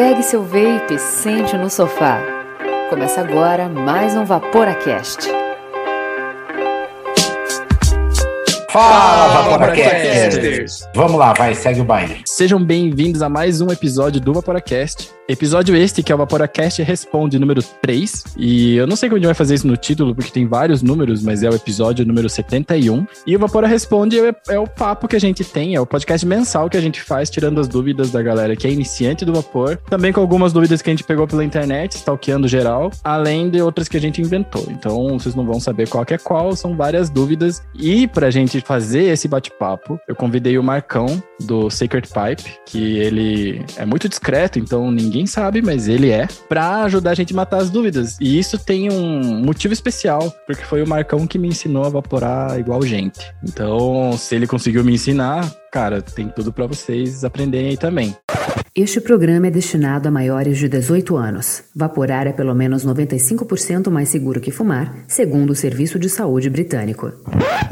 Pegue seu vape e sente no sofá. Começa agora mais um Vaporacast. Fala, Vaporacasters! Vamos lá, vai, segue o baile. Sejam bem-vindos a mais um episódio do Vaporacast. Episódio este que é o Vaporacast Responde número 3. E eu não sei como a gente vai fazer isso no título, porque tem vários números, mas é o episódio número 71. E o Vapora Responde é, é o papo que a gente tem, é o podcast mensal que a gente faz, tirando as dúvidas da galera que é iniciante do vapor. Também com algumas dúvidas que a gente pegou pela internet, stalkeando geral, além de outras que a gente inventou. Então vocês não vão saber qual é qual, são várias dúvidas. E pra gente fazer esse bate-papo, eu convidei o Marcão do Sacred Pipe, que ele é muito discreto, então ninguém sabe, mas ele é, para ajudar a gente a matar as dúvidas. E isso tem um motivo especial, porque foi o Marcão que me ensinou a evaporar igual gente. Então, se ele conseguiu me ensinar, cara, tem tudo para vocês aprenderem aí também. Este programa é destinado a maiores de 18 anos. Vaporar é pelo menos 95% mais seguro que fumar, segundo o Serviço de Saúde Britânico.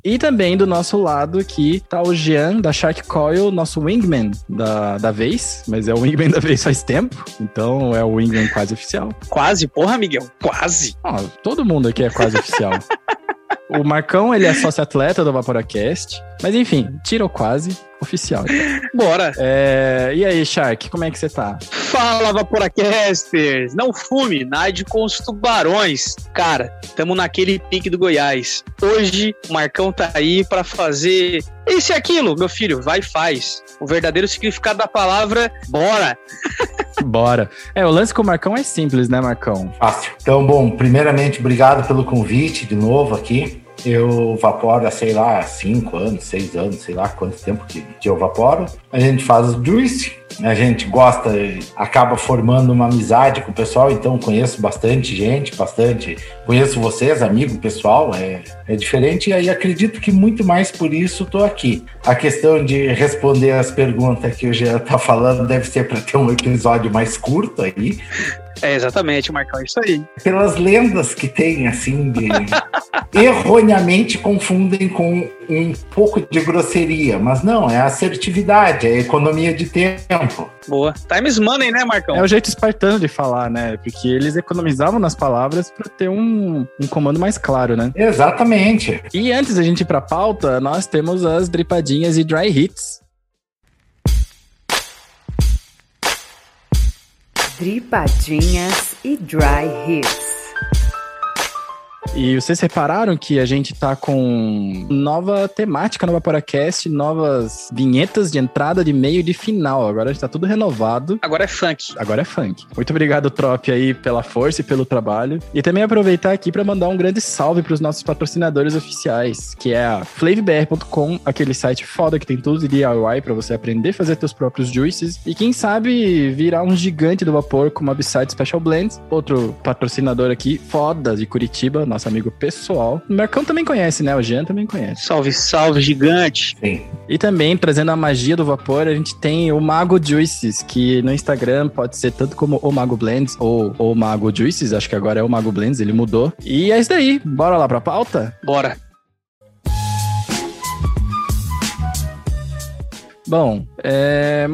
E também do nosso lado aqui tá o Jean da Shark Coil, nosso wingman da, da vez, mas é o wingman da vez faz tempo, então é o wingman quase oficial. Quase, porra, Miguel, quase. Ó, todo mundo aqui é quase oficial. O Marcão, ele é sócio-atleta do Vaporacast. Mas enfim, tirou quase oficial. Então. Bora. É... E aí, Shark, como é que você tá? Fala, Vaporacasters! Não fume, nade com os tubarões. Cara, tamo naquele pique do Goiás. Hoje, o Marcão tá aí para fazer isso e aquilo. Meu filho, vai e faz. O verdadeiro significado da palavra, bora! Bora. É, o lance com o Marcão é simples, né, Marcão? Fácil. Então, bom, primeiramente, obrigado pelo convite de novo aqui. Eu vaporo sei lá, cinco anos, seis anos, sei lá quanto tempo que, que eu vaporo. A gente faz o juice, a gente gosta, acaba formando uma amizade com o pessoal, então conheço bastante gente, bastante. Conheço vocês, amigo pessoal, é, é diferente, e aí acredito que muito mais por isso estou aqui. A questão de responder as perguntas que o Jean está falando deve ser para ter um episódio mais curto aí, é, exatamente, Marcão, é isso aí. Pelas lendas que tem, assim, de... erroneamente confundem com um pouco de grosseria, mas não, é assertividade, é economia de tempo. Boa. Times money, né, Marcão? É o jeito espartano de falar, né? Porque eles economizavam nas palavras para ter um, um comando mais claro, né? Exatamente. E antes da gente ir pra pauta, nós temos as dripadinhas e dry hits. Dripadinhas e Dry Hits. E vocês repararam que a gente tá com nova temática no Vaporacast, novas vinhetas de entrada, de meio e de final. Agora está tudo renovado. Agora é funk. Agora é funk. Muito obrigado, Trop, aí, pela força e pelo trabalho. E também aproveitar aqui para mandar um grande salve para os nossos patrocinadores oficiais, que é a flavbr.com, aquele site foda que tem tudo de DIY para você aprender a fazer seus próprios juices. E quem sabe virar um gigante do vapor como a Upside Special Blends. Outro patrocinador aqui, foda, de Curitiba, nossa amigo pessoal. O Mercão também conhece, né? O Jean também conhece. Salve, salve, gigante. Sim. E também, trazendo a magia do vapor, a gente tem o Mago Juices, que no Instagram pode ser tanto como o Mago Blends ou o Mago Juices, acho que agora é o Mago Blends, ele mudou. E é isso daí. Bora lá pra pauta? Bora. Bom, é.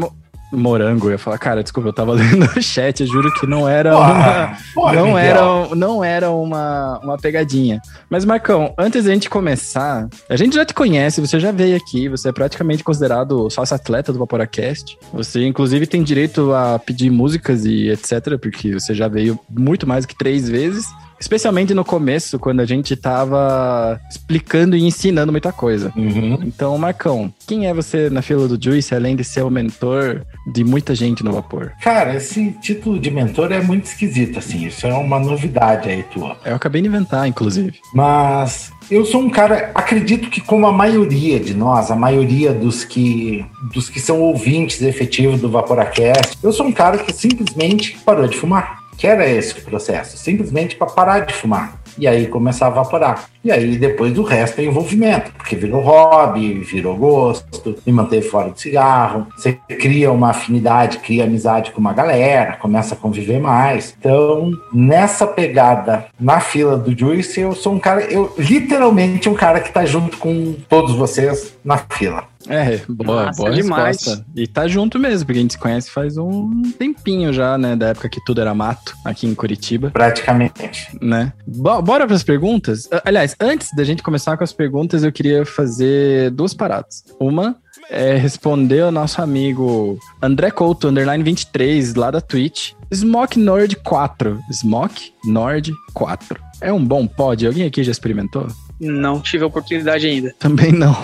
Morango, eu ia falar, cara, desculpa, eu tava lendo o chat, eu juro que não era Porra, uma, porra, não Miguel. era, não era uma, uma pegadinha. Mas, Marcão, antes da gente começar, a gente já te conhece, você já veio aqui, você é praticamente considerado sócio atleta do Vaporacast. Você, inclusive, tem direito a pedir músicas e etc, porque você já veio muito mais que três vezes. Especialmente no começo, quando a gente tava explicando e ensinando muita coisa. Uhum. Então, Marcão, quem é você na fila do Juice, além de ser o mentor de muita gente no vapor? Cara, esse título de mentor é muito esquisito, assim. Isso é uma novidade aí tua. Eu acabei de inventar, inclusive. Mas eu sou um cara, acredito que como a maioria de nós, a maioria dos que dos que são ouvintes efetivos do Vaporacast, eu sou um cara que simplesmente parou de fumar. Que era esse processo, simplesmente para parar de fumar. E aí começar a evaporar. E aí depois o resto é envolvimento, porque virou hobby, virou gosto, me manteve fora do cigarro. Você cria uma afinidade, cria amizade com uma galera, começa a conviver mais. Então, nessa pegada na fila do Juice, eu sou um cara, eu literalmente um cara que tá junto com todos vocês na fila. É, boa, Massa boa demais. resposta. E tá junto mesmo, porque a gente se conhece faz um tempinho já, né? Da época que tudo era mato aqui em Curitiba, Praticamente. né? Bo- bora pras perguntas? Aliás, antes da gente começar com as perguntas, eu queria fazer duas paradas. Uma é responder ao nosso amigo André Couto, underline 23, lá da Twitch. Smoke Nord 4. Smoke Nord 4. É um bom pod? Alguém aqui já experimentou? Não tive a oportunidade ainda. Também não.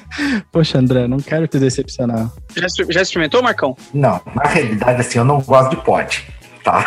Poxa, André, não quero te decepcionar. Já, já experimentou, Marcão? Não, na realidade, assim, eu não gosto de pod, tá?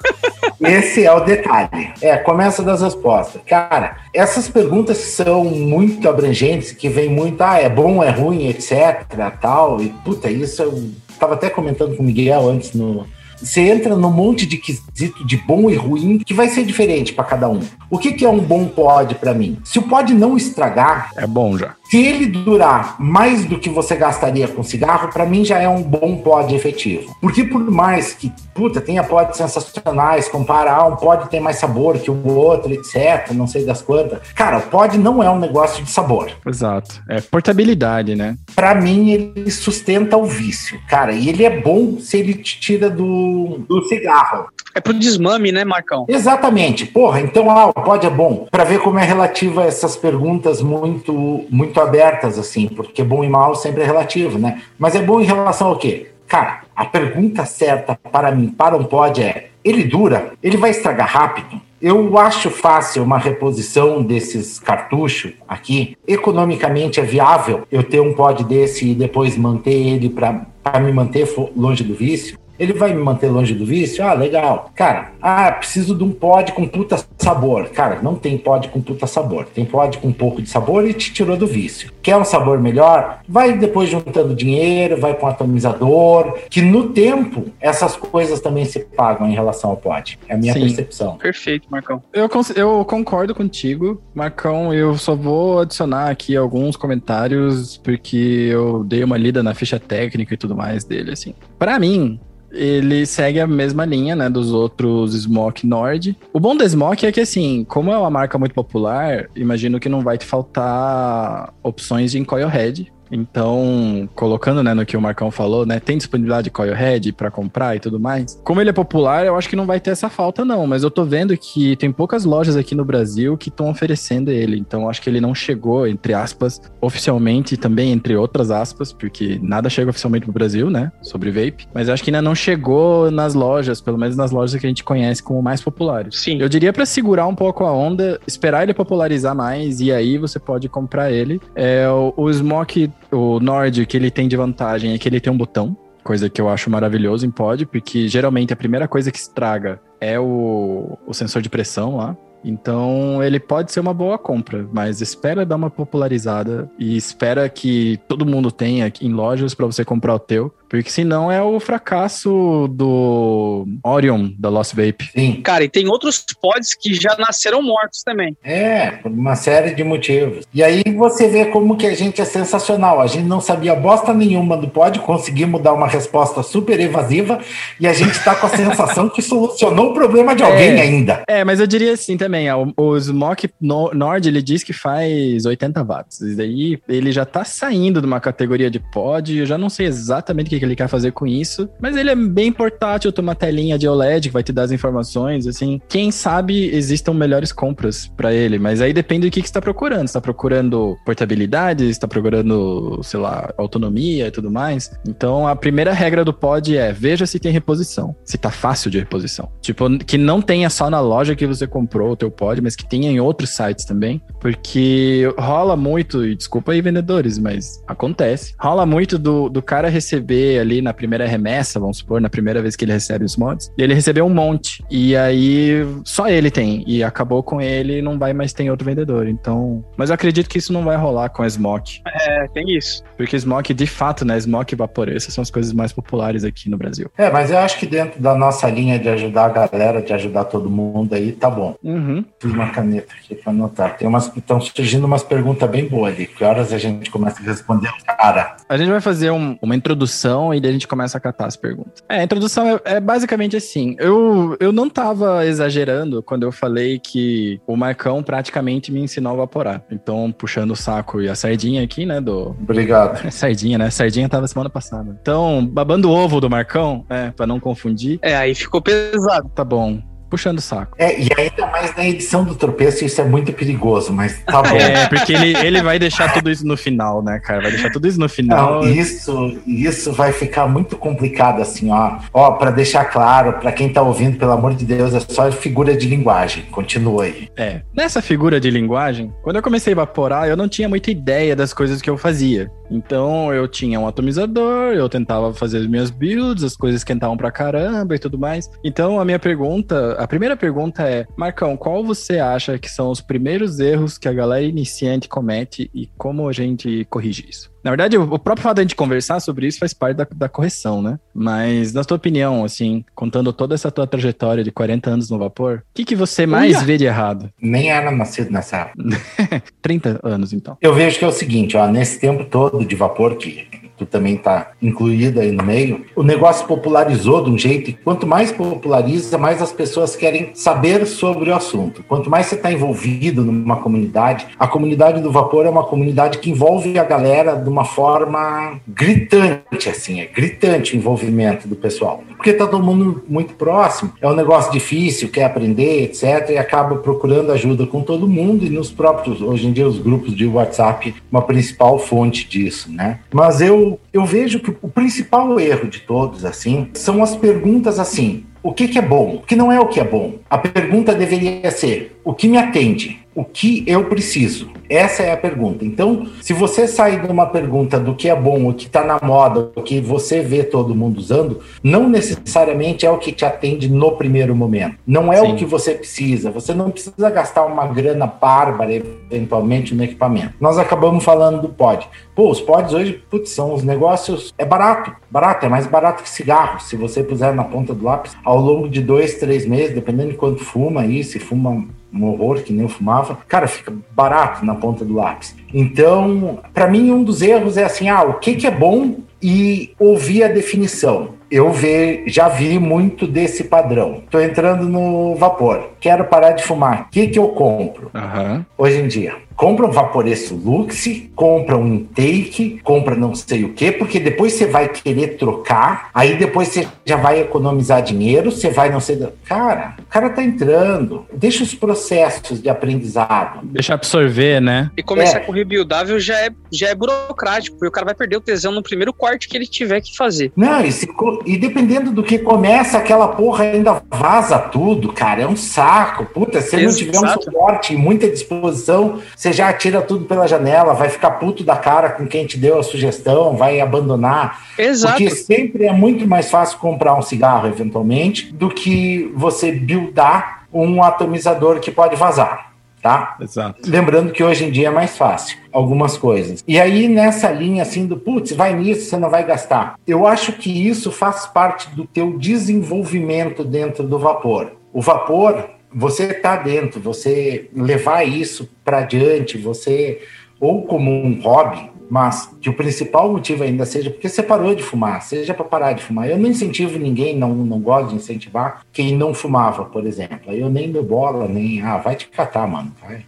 Esse é o detalhe. É, começa das respostas. Cara, essas perguntas são muito abrangentes, que vem muito, ah, é bom, é ruim, etc, tal, e puta, isso eu tava até comentando com o Miguel antes no... Você entra num monte de quesito de bom e ruim que vai ser diferente para cada um. O que, que é um bom pod para mim? Se o pod não estragar, É bom já. Se ele durar mais do que você gastaria com cigarro, pra mim já é um bom pod efetivo. Porque por mais que, puta, tenha pods sensacionais, comparar um pod tem mais sabor que o outro, etc, não sei das quantas. Cara, o pod não é um negócio de sabor. Exato. É portabilidade, né? Pra mim, ele sustenta o vício, cara. E ele é bom se ele te tira do, do cigarro. É pro desmame, né, Marcão? Exatamente. Porra, então ah, o pod é bom. Pra ver como é relativa a essas perguntas muito muito abertas assim, porque bom e mal sempre é relativo, né? Mas é bom em relação ao quê? Cara, a pergunta certa para mim, para um pod é: ele dura? Ele vai estragar rápido? Eu acho fácil uma reposição desses cartuchos aqui. Economicamente é viável eu ter um pod desse e depois manter ele para me manter longe do vício. Ele vai me manter longe do vício? Ah, legal. Cara, ah, preciso de um pod com puta sabor. Cara, não tem pod com puta sabor. Tem pod com um pouco de sabor e te tirou do vício. Quer um sabor melhor? Vai depois juntando dinheiro, vai com um atomizador. Que no tempo, essas coisas também se pagam em relação ao pod. É a minha Sim. percepção. Perfeito, Marcão. Eu, eu concordo contigo, Marcão. Eu só vou adicionar aqui alguns comentários, porque eu dei uma lida na ficha técnica e tudo mais dele, assim. Pra mim, ele segue a mesma linha, né, dos outros Smoke Nord. O bom da Smoke é que, assim, como é uma marca muito popular, imagino que não vai te faltar opções de coil head. Então, colocando né, no que o Marcão falou, né? Tem disponibilidade de coil head para comprar e tudo mais. Como ele é popular, eu acho que não vai ter essa falta, não. Mas eu tô vendo que tem poucas lojas aqui no Brasil que estão oferecendo ele. Então, acho que ele não chegou, entre aspas, oficialmente também entre outras aspas, porque nada chega oficialmente pro Brasil, né? Sobre vape. Mas eu acho que ainda não chegou nas lojas, pelo menos nas lojas que a gente conhece como mais populares. Sim. Eu diria pra segurar um pouco a onda, esperar ele popularizar mais e aí você pode comprar ele. É, o, o Smoke, o Nord, que ele tem de vantagem é que ele tem um botão. Coisa que eu acho maravilhoso em pod, porque geralmente a primeira coisa que estraga é o, o sensor de pressão lá. Então ele pode ser uma boa compra, mas espera dar uma popularizada e espera que todo mundo tenha em lojas para você comprar o teu, porque senão é o fracasso do Orion da Lost Vape. Sim. Cara, e tem outros pods que já nasceram mortos também. É, por uma série de motivos. E aí você vê como que a gente é sensacional. A gente não sabia bosta nenhuma do pod, conseguimos dar uma resposta super evasiva e a gente tá com a sensação que solucionou o problema de alguém É. ainda. É, mas eu diria assim também, ó, o, o Smoke No- Nord, ele diz que faz 80 watts, e daí ele já tá saindo de uma categoria de pod, eu já não sei exatamente o que, que ele quer fazer com isso, mas ele é bem portátil, tem uma telinha de OLED que vai te dar as informações, assim, quem sabe existam melhores compras pra ele, mas aí depende do que, que você tá procurando, você tá procurando portabilidade, você tá procurando, sei lá, autonomia e tudo mais, então a primeira regra do pod é, veja se tem reposição, se tá fácil de reposição, tipo, que não tenha só na loja que você comprou o teu pod, mas que tenha em outros sites também, porque rola muito, e desculpa aí vendedores, mas acontece, rola muito do, do cara receber ali na primeira remessa, vamos supor, na primeira vez que ele recebe os mods, e ele recebeu um monte, e aí só ele tem, e acabou com ele, não vai mais ter outro vendedor, então, mas eu acredito que isso não vai rolar com a Smoke, É, tem isso. porque Smoke, de fato, né, Smoke e Vaporessa são as coisas mais populares aqui no Brasil. É, mas eu acho que dentro da nossa linha de ajudar a galera, de ajudar todo mundo aí, tá bom. Uhum. Fiz uma caneta aqui para anotar. Tem umas estão surgindo umas perguntas bem boas ali. Que horas a gente começa a responder? Cara, A gente vai fazer um- uma introdução introdução e daí a gente começa a catar as perguntas. É, a introdução é, é basicamente assim. Eu, eu não tava exagerando quando eu falei que o Marcão praticamente me ensinou a vaporar. Então, puxando o saco e a sardinha aqui, né, do... Obrigado. Sardinha, né? Sardinha tava semana passada. Então, babando o ovo do Marcão, é, pra não confundir. É, aí ficou pesado. Tá bom puxando o saco. É, e ainda mais na edição do tropeço, isso é muito perigoso, mas tá bom. É, porque ele, ele vai deixar tudo isso no final, né, cara? Vai deixar tudo isso no final. Não, isso, isso vai ficar muito complicado, assim, ó. Ó, pra deixar claro, pra quem tá ouvindo, pelo amor de Deus, é só figura de linguagem. Continua aí. É. Nessa figura de linguagem, quando eu comecei a evaporar, eu não tinha muita ideia das coisas que eu fazia. Então eu tinha um atomizador, eu tentava fazer as minhas builds, as coisas esquentavam pra caramba e tudo mais. Então a minha pergunta, a primeira pergunta é: Marcão, qual você acha que são os primeiros erros que a galera iniciante comete e como a gente corrige isso? Na verdade, o próprio fato de a gente conversar sobre isso faz parte da, da correção, né? Mas, na tua opinião, assim, contando toda essa tua trajetória de 40 anos no vapor, o que, que você mais Uia. vê de errado? Nem era nascido nessa época. 30 anos, então. Eu vejo que é o seguinte, ó, nesse tempo todo de vapor que tu também está incluída aí no meio, o negócio popularizou de um jeito, e quanto mais populariza, mais as pessoas querem saber sobre o assunto. Quanto mais você está envolvido numa comunidade, a comunidade do vapor é uma comunidade que envolve a galera de uma forma gritante, assim, é gritante o envolvimento do pessoal. Porque está todo mundo muito próximo, é um negócio difícil, quer aprender, etc., e acaba procurando ajuda com todo mundo, e nos próprios, hoje em dia, os grupos de WhatsApp, uma principal fonte disso, né? Mas eu eu, vejo que o principal erro de todos, assim, são as perguntas assim: o que, que é bom? O que não é o que é bom? A pergunta deveria ser: o que me atende? O que eu preciso? Essa é a pergunta. Então, se você sair de uma pergunta do que é bom, o que está na moda, o que você vê todo mundo usando, não necessariamente é o que te atende no primeiro momento. Não é Sim. o que você precisa. Você não precisa gastar uma grana bárbara, eventualmente, no equipamento. Nós acabamos falando do pod. Pô, os pods hoje, putz, são os negócios. É barato. Barato, é mais barato que cigarro. Se você puser na ponta do lápis, ao longo de dois, três meses, dependendo de quanto fuma aí, se fuma um horror que nem eu fumava, cara, fica barato na ponta do lápis. Então, para mim, um dos erros é assim: ah, o que, que é bom e ouvir a definição. Eu ve, já vi muito desse padrão. Estou entrando no vapor. Quero parar de fumar. O que, que eu compro? Uhum. Hoje em dia compra um Vaporeço Lux, compra um intake, compra não sei o que, porque depois você vai querer trocar, aí depois você já vai economizar dinheiro, você vai não sei. Cara, o cara tá entrando, deixa os processos de aprendizado. Deixa absorver, né? E começar é. com rebuildável já é, já é burocrático, porque o cara vai perder o tesão no primeiro corte que ele tiver que fazer. Não, e, se, e dependendo do que começa, aquela porra ainda vaza tudo, cara, é um saco. Puta, se ele não tiver um suporte e muita disposição, você já atira tudo pela janela, vai ficar puto da cara com quem te deu a sugestão, vai abandonar. Exato. Porque sempre é muito mais fácil comprar um cigarro, eventualmente, do que você buildar um atomizador que pode vazar. Tá? Exato. Lembrando que hoje em dia é mais fácil algumas coisas. E aí, nessa linha assim do putz, vai nisso, você não vai gastar. Eu acho que isso faz parte do teu desenvolvimento dentro do vapor. O vapor, você está dentro, você levar isso para adiante, você ou como um hobby, mas que o principal motivo ainda seja porque você parou de fumar, seja para parar de fumar. Eu não incentivo ninguém, não, não gosto de incentivar quem não fumava, por exemplo. Eu nem dou bola, nem. Ah, vai te catar, mano. Vai.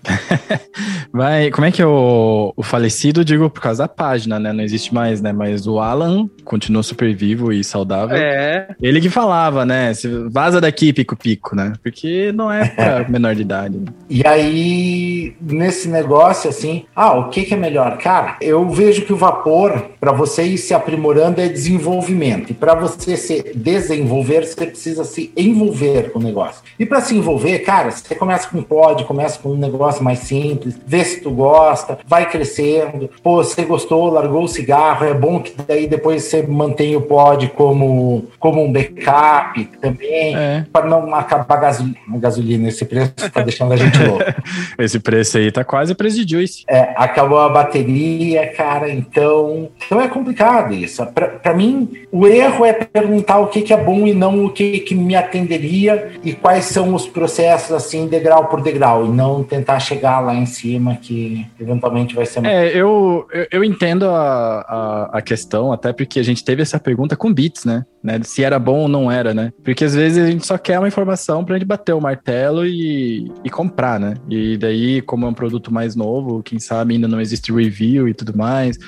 vai como é que é o, o falecido, digo, por causa da página, né? Não existe mais, né? Mas o Alan continua super vivo e saudável. É. Ele que falava, né? Vaza daqui, pico-pico, né? Porque não é para menor de idade. Né? E aí, nesse negócio, assim, ah, o que, que é melhor? Cara, eu eu vejo que o vapor, para você ir se aprimorando, é desenvolvimento. E para você se desenvolver, você precisa se envolver com o negócio. E para se envolver, cara, você começa com um pod, começa com um negócio mais simples, vê se tu gosta, vai crescendo. Pô, você gostou, largou o cigarro, é bom que daí depois você mantém o pod como, como um backup também, é. para não acabar a gasolina, gasolina esse preço tá deixando a gente louco. esse preço aí tá quase preço de juice. É, acabou a bateria, cara. Então, então é complicado isso. Para mim, o erro é perguntar o que, que é bom e não o que, que me atenderia e quais são os processos, assim, degrau por degrau, e não tentar chegar lá em cima, que eventualmente vai ser. É, eu, eu, entendo a, a, a, questão, até porque a gente teve essa pergunta com bits, né? né? Se era bom ou não era, né? Porque às vezes a gente só quer uma informação pra gente bater o martelo e, e comprar, né? E daí, como é um produto mais novo, quem sabe ainda não existe review e tudo mais.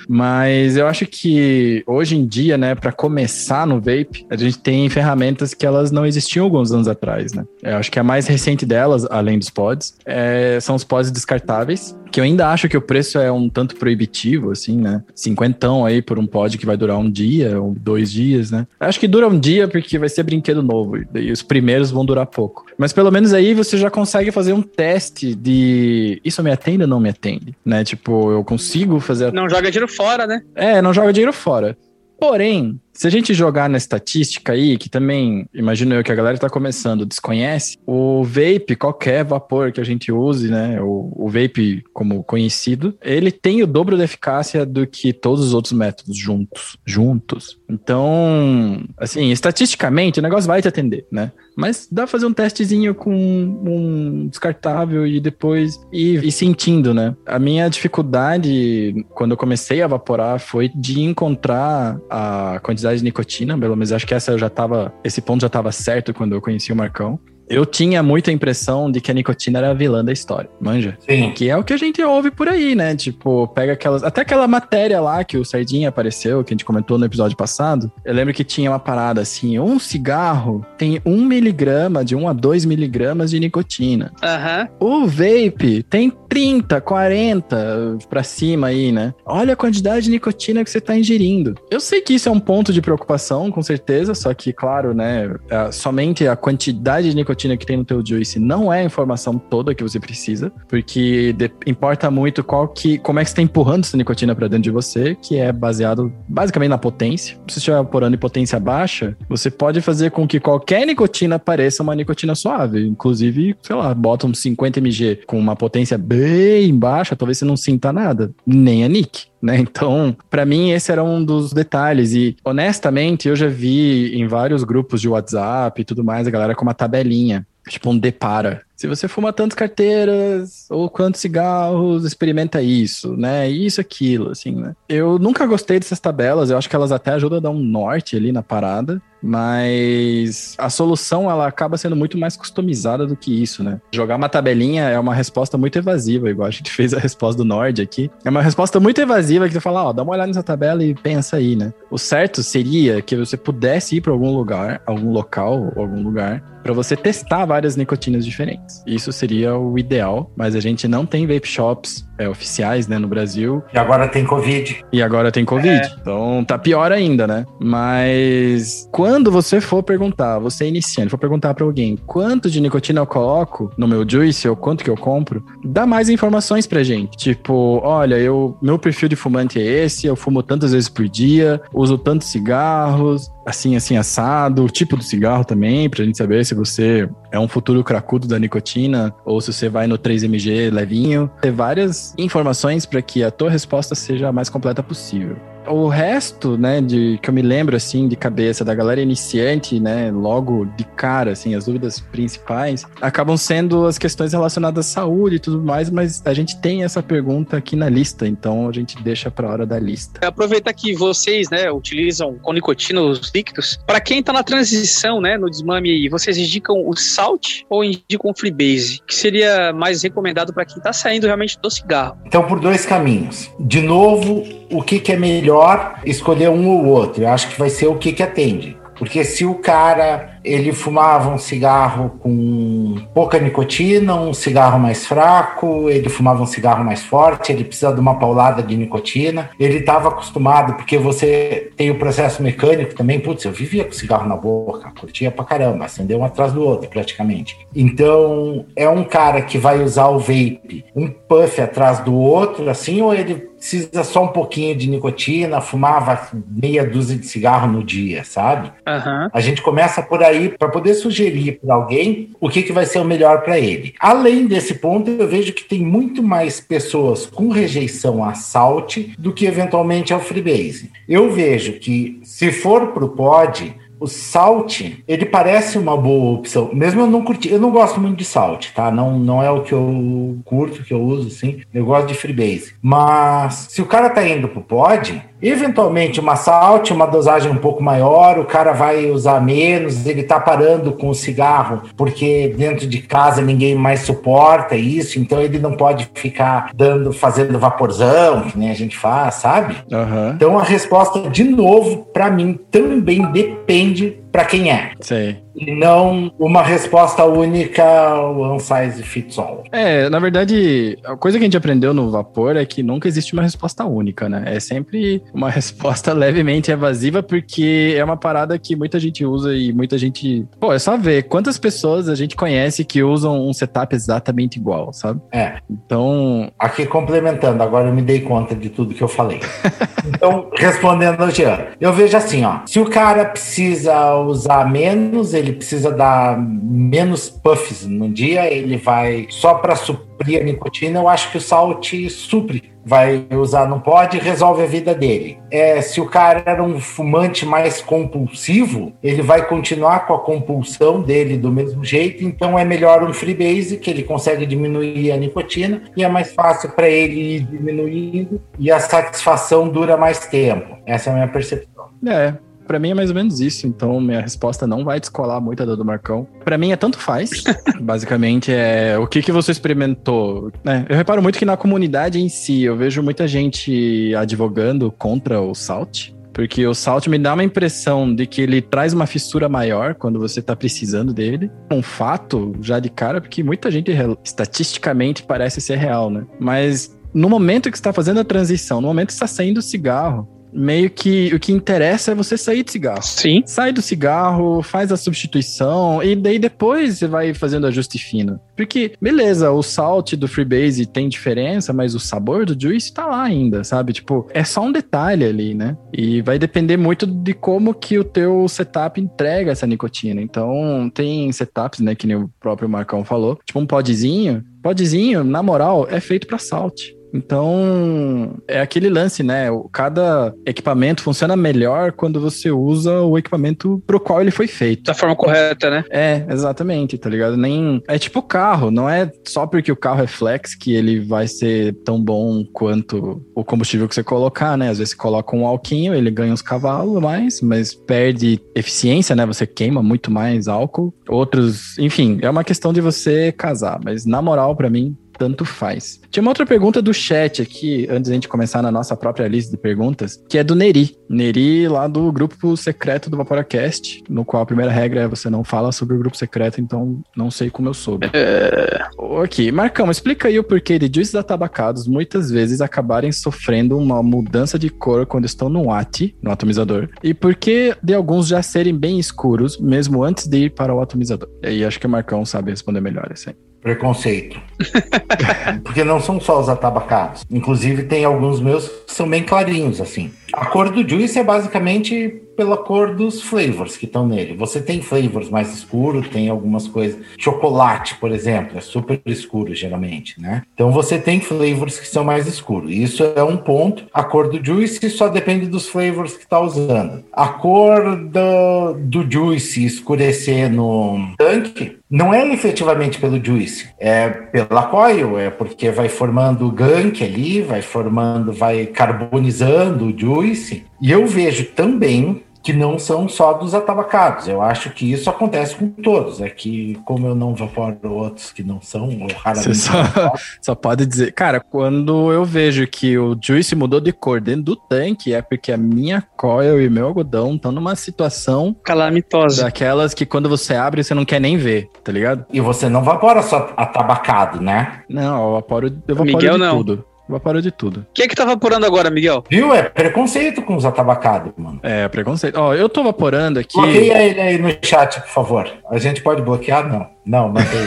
Mas eu acho que hoje em dia, né, para começar no vape, a gente tem ferramentas que elas não existiam alguns anos atrás, né? Eu acho que a mais recente delas, além dos pods, é, são os pods descartáveis, que eu ainda acho que o preço é um tanto proibitivo, assim, né? Cinquentão aí por um pod que vai durar um dia ou dois dias, né? Acho que dura um dia porque vai ser brinquedo novo, e os primeiros vão durar pouco. Mas pelo menos aí você já consegue fazer um teste de isso me atende ou não me atende, né? Tipo, eu consigo fazer... Não joga dinheiro fora, né? É, não joga dinheiro fora. Porém, se a gente jogar na estatística aí, que também, imagino eu que a galera está começando, desconhece, o vape, qualquer vapor que a gente use, né, o, o vape como conhecido, ele tem o dobro da eficácia do que todos os outros métodos juntos, juntos. Então, assim, estatisticamente o negócio vai te atender, né? Mas dá pra fazer um testezinho com um descartável e depois ir, ir sentindo, né? A minha dificuldade quando eu comecei a evaporar foi de encontrar a quantidade de nicotina, pelo menos acho que essa eu já tava, esse ponto já estava certo quando eu conheci o Marcão eu tinha muita impressão de que a nicotina era a vilã da história, manja? Sim. Que é o que a gente ouve por aí, né? Tipo, pega aquelas. Até aquela matéria lá que o Sardinha apareceu, que a gente comentou no episódio passado. Eu lembro que tinha uma parada assim: um cigarro tem um miligrama, de um a dois miligramas de nicotina. Uhum. O vape tem 30, 40 pra cima aí, né? Olha a quantidade de nicotina que você tá ingerindo. Eu sei que isso é um ponto de preocupação, com certeza, só que, claro, né? É, somente a quantidade de nicotina nicotina que tem no teu juice não é a informação toda que você precisa, porque de, importa muito qual que, como é que você está empurrando essa nicotina para dentro de você, que é baseado basicamente na potência. Se você estiver empurrando em potência baixa, você pode fazer com que qualquer nicotina pareça uma nicotina suave. Inclusive, sei lá, bota uns 50 mg com uma potência bem baixa, talvez você não sinta nada, nem a nick né? Então, para mim, esse era um dos detalhes. E, honestamente, eu já vi em vários grupos de WhatsApp e tudo mais, a galera com uma tabelinha, tipo um depara. Se você fuma tantas carteiras ou quantos cigarros, experimenta isso, né? Isso, aquilo, assim, né? Eu nunca gostei dessas tabelas, eu acho que elas até ajudam a dar um norte ali na parada, mas a solução ela acaba sendo muito mais customizada do que isso, né? Jogar uma tabelinha é uma resposta muito evasiva, igual a gente fez a resposta do Nord aqui. É uma resposta muito evasiva que você fala, ó, dá uma olhada nessa tabela e pensa aí, né? O certo seria que você pudesse ir para algum lugar, algum local, algum lugar, para você testar várias nicotinas diferentes. Isso seria o ideal, mas a gente não tem vape shops é, oficiais, né, no Brasil. E agora tem Covid. E agora tem Covid. É. Então tá pior ainda, né? Mas quando você for perguntar, você é iniciante, for perguntar para alguém quanto de nicotina eu coloco no meu juice ou quanto que eu compro, dá mais informações pra gente. Tipo, olha, eu meu perfil de fumante é esse, eu fumo tantas vezes por dia, uso tantos cigarros, assim, assim, assado, o tipo do cigarro também, pra gente saber se você é um futuro cracudo da nicotina ou se você vai no 3mg levinho. Ter várias informações para que a tua resposta seja a mais completa possível o resto, né, de que eu me lembro assim de cabeça da galera iniciante, né, logo de cara, assim, as dúvidas principais acabam sendo as questões relacionadas à saúde e tudo mais, mas a gente tem essa pergunta aqui na lista, então a gente deixa para hora da lista. Aproveitar que vocês, né, utilizam com nicotina os líquidos. Para quem tá na transição, né, no desmame, vocês indicam o salt ou indicam o freebase, que seria mais recomendado para quem tá saindo realmente do cigarro? Então, por dois caminhos. De novo, o que, que é melhor escolher um ou outro. Eu acho que vai ser o que, que atende. Porque se o cara ele fumava um cigarro com pouca nicotina, um cigarro mais fraco, ele fumava um cigarro mais forte, ele precisa de uma paulada de nicotina. Ele estava acostumado, porque você tem o processo mecânico também. Putz, eu vivia com cigarro na boca, curtia pra caramba, acendeu um atrás do outro praticamente. Então, é um cara que vai usar o vape, um puff atrás do outro, assim, ou ele precisa só um pouquinho de nicotina, fumava meia dúzia de cigarro no dia, sabe? Uhum. A gente começa por aí aí para poder sugerir para alguém o que, que vai ser o melhor para ele. Além desse ponto, eu vejo que tem muito mais pessoas com rejeição a Salt do que eventualmente ao Freebase. Eu vejo que se for para o pod, o Salt, ele parece uma boa opção. Mesmo eu não curti, eu não gosto muito de Salt, tá? Não, não é o que eu curto, que eu uso, assim. Eu gosto de Freebase. Mas se o cara tá indo pro pod, Eventualmente, uma salt, uma dosagem um pouco maior, o cara vai usar menos, ele tá parando com o cigarro porque dentro de casa ninguém mais suporta isso, então ele não pode ficar dando, fazendo vaporzão, que nem a gente faz, sabe? Uhum. Então a resposta, de novo, para mim também depende change it para quem é. Sei. E não uma resposta única, one size fits all. É, na verdade, a coisa que a gente aprendeu no vapor é que nunca existe uma resposta única, né? É sempre uma resposta levemente evasiva, porque é uma parada que muita gente usa e muita gente. Pô, é só ver quantas pessoas a gente conhece que usam um setup exatamente igual, sabe? É. Então. Aqui complementando, agora eu me dei conta de tudo que eu falei. então, respondendo ao Jean, eu vejo assim, ó. Se o cara precisa usar menos, ele precisa dar menos puffs no dia, ele vai só para suprir a nicotina, eu acho que o salt supre vai usar não pode resolve a vida dele. É, se o cara era um fumante mais compulsivo, ele vai continuar com a compulsão dele do mesmo jeito, então é melhor um freebase que ele consegue diminuir a nicotina e é mais fácil para ele ir diminuindo e a satisfação dura mais tempo. Essa é a minha percepção. É, para mim é mais ou menos isso, então minha resposta não vai descolar muito da do Marcão. Para mim é tanto faz. Basicamente é o que que você experimentou, né? Eu reparo muito que na comunidade em si, eu vejo muita gente advogando contra o Salt. Porque o Salt me dá uma impressão de que ele traz uma fissura maior quando você tá precisando dele. Um fato já de cara, porque muita gente estatisticamente parece ser real, né? Mas no momento que está fazendo a transição, no momento que está saindo o cigarro, meio que o que interessa é você sair de cigarro. Sim. Sai do cigarro, faz a substituição e daí depois você vai fazendo ajuste fino. Porque, beleza, o salt do Freebase tem diferença, mas o sabor do Juice tá lá ainda, sabe? Tipo, é só um detalhe ali, né? E vai depender muito de como que o teu setup entrega essa nicotina. Então, tem setups, né, que nem o próprio Marcão falou, tipo um podzinho. Podzinho, na moral, é feito para salt. Então, é aquele lance, né? Cada equipamento funciona melhor quando você usa o equipamento pro qual ele foi feito. Da forma correta, né? É, exatamente, tá ligado? Nem. É tipo carro, não é só porque o carro é flex que ele vai ser tão bom quanto o combustível que você colocar, né? Às vezes você coloca um alquinho, ele ganha uns cavalos mais, mas perde eficiência, né? Você queima muito mais álcool. Outros, enfim, é uma questão de você casar, mas na moral, para mim, tanto faz. Tinha uma outra pergunta do chat aqui, antes da gente começar na nossa própria lista de perguntas, que é do Neri. Neri, lá do grupo secreto do Vaporacast, no qual a primeira regra é você não fala sobre o grupo secreto, então não sei como eu soube. É... Ok, Marcão, explica aí o porquê de juices atabacados muitas vezes acabarem sofrendo uma mudança de cor quando estão no AT, no atomizador, e por que de alguns já serem bem escuros, mesmo antes de ir para o atomizador. E aí acho que o Marcão sabe responder melhor isso aí. Preconceito. Porque não são só os atabacados. Inclusive, tem alguns meus que são bem clarinhos, assim. A cor do juice é basicamente pela cor dos flavors que estão nele. Você tem flavors mais escuros, tem algumas coisas. Chocolate, por exemplo, é super escuro geralmente, né? Então você tem flavors que são mais escuros. Isso é um ponto. A cor do juice só depende dos flavors que está usando. A cor do, do juice escurecer no tanque não é efetivamente pelo juice, é pela coil, é porque vai formando gank ali, vai formando, vai carbonizando o juice. E eu vejo também que não são só dos atabacados. Eu acho que isso acontece com todos. É que, como eu não vaporo outros que não são, ou raramente. Você só, só pode dizer. Cara, quando eu vejo que o Juice mudou de cor dentro do tanque, é porque a minha coil e meu algodão estão numa situação calamitosa. Daquelas que quando você abre, você não quer nem ver, tá ligado? E você não vapora só atabacado, né? Não, eu vaporo, eu vaporo Miguel, de não. tudo. Evaporou de tudo. O que é que tá vaporando agora, Miguel? Viu? É preconceito com os atabacados, mano. É, preconceito. Ó, eu tô vaporando aqui. Bloqueia ele aí no chat, por favor. A gente pode bloquear? Não. Não, mantém.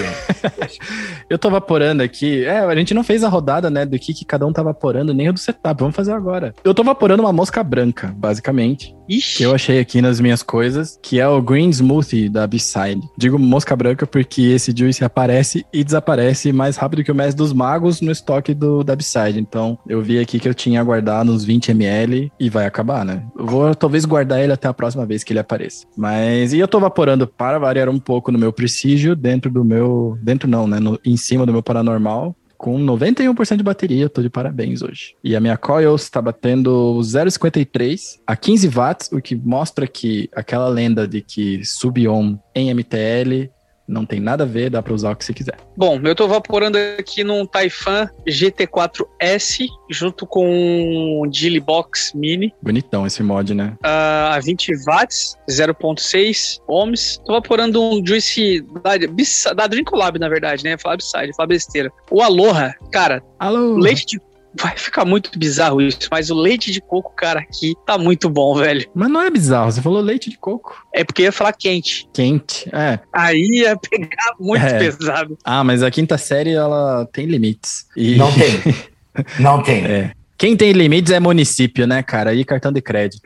eu tô vaporando aqui. É, a gente não fez a rodada, né, do que, que cada um tá vaporando, nem o do setup. Vamos fazer agora. Eu tô vaporando uma mosca branca, basicamente. Ixi. Que eu achei aqui nas minhas coisas, que é o Green Smoothie da B-Side. Digo mosca branca porque esse juice aparece e desaparece mais rápido que o Mestre dos Magos no estoque do da B-Side. Então, eu vi aqui que eu tinha guardado uns 20 ml e vai acabar, né? Eu vou talvez guardar ele até a próxima vez que ele apareça. Mas, e eu tô vaporando para variar um pouco no meu Prestígio, dentro do meu, dentro não, né, no, em cima do meu Paranormal, com 91% de bateria, tô de parabéns hoje. E a minha coil está batendo 0,53 a 15 watts, o que mostra que aquela lenda de que sub-ohm em MTL não tem nada a ver, dá para usar o que você quiser. Bom, eu tô vaporando aqui num Taifan GT4S junto com um Gilly Box Mini. Bonitão esse mod, né? Uh, a 20 watts, 0.6 ohms. Tô vaporando um Juice da, da Drinkolab, na verdade, né? Falar besteira. O Aloha, cara, Alô. leite de Vai ficar muito bizarro isso, mas o leite de coco, cara, aqui tá muito bom, velho. Mas não é bizarro, você falou leite de coco. É porque ia falar quente. Quente, é. Aí ia pegar muito é. pesado. Ah, mas a quinta série, ela tem limites. E... Não tem. Não tem. É. Quem tem limites é município, né, cara? E cartão de crédito.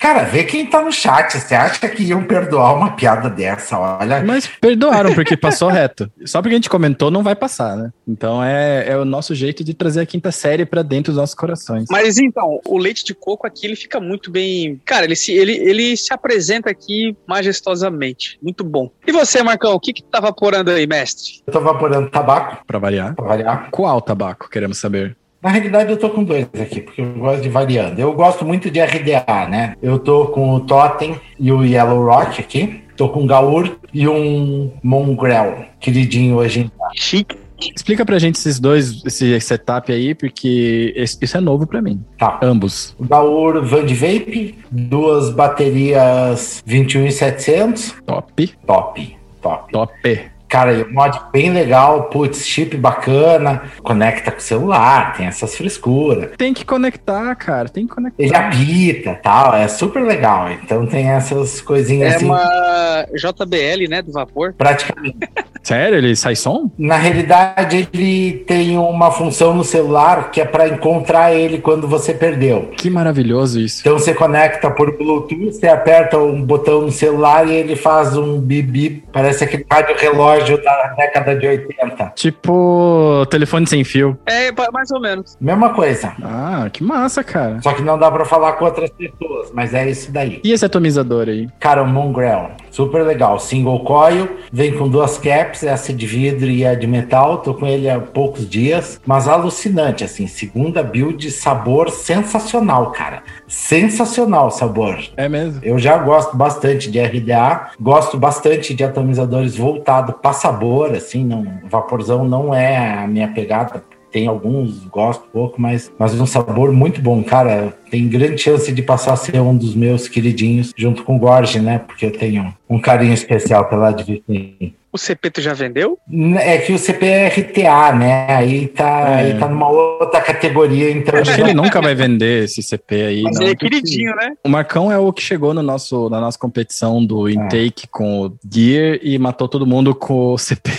Cara, vê quem tá no chat. Você acha que iam perdoar uma piada dessa? Olha. Mas perdoaram, porque passou reto. Só porque a gente comentou, não vai passar, né? Então é, é o nosso jeito de trazer a quinta série para dentro dos nossos corações. Mas então, o leite de coco aqui, ele fica muito bem. Cara, ele se, ele, ele se apresenta aqui majestosamente. Muito bom. E você, Marcão, o que que tá vaporando aí, mestre? Eu tô vaporando tabaco. Pra variar. Pra variar. Qual tabaco, queremos saber? Na realidade, eu tô com dois aqui, porque eu gosto de variando. Eu gosto muito de RDA, né? Eu tô com o Totem e o Yellow Rock aqui. Tô com o Gaur e um Mongrel, queridinho hoje em dia. Chique. Explica pra gente esses dois, esse setup aí, porque isso é novo pra mim. Tá. Ambos. O Gaur Van Vape, duas baterias 21700. Top. Top. Top. Top. Cara, mod bem legal, putz, chip bacana, conecta com o celular, tem essas frescuras. Tem que conectar, cara, tem que conectar. Ele apita tal, é super legal. Então tem essas coisinhas é assim. É uma JBL, né, do vapor? Praticamente. Sério? Ele sai som? Na realidade, ele tem uma função no celular que é para encontrar ele quando você perdeu. Que maravilhoso isso. Então você conecta por Bluetooth, você aperta um botão no celular e ele faz um bip, parece aquele rádio relógio relógio da década de 80. Tipo telefone sem fio. É, mais ou menos. Mesma coisa. Ah, que massa, cara. Só que não dá pra falar com outras pessoas, mas é isso daí. E esse atomizador aí? Cara, o Mongrel. Super legal. Single coil, vem com duas caps, essa de vidro e a de metal. Tô com ele há poucos dias, mas alucinante, assim. Segunda build, sabor sensacional, cara. Sensacional o sabor. É mesmo? Eu já gosto bastante de RDA, gosto bastante de atomizadores voltados para sabor, assim, não, vaporzão não é a minha pegada. Tem alguns, gosto pouco, mas, mas um sabor muito bom, cara. Tem grande chance de passar a ser um dos meus queridinhos, junto com o Gorge, né? Porque eu tenho um carinho especial pela Advicem. O CP tu já vendeu? É que o CP é RTA, né? Aí tá, é. aí tá numa outra categoria. Então Acho que ele nunca vai vender esse CP aí. Mas não, ele é queridinho, né? O Marcão é o que chegou no nosso, na nossa competição do intake é. com o Gear e matou todo mundo com o CP.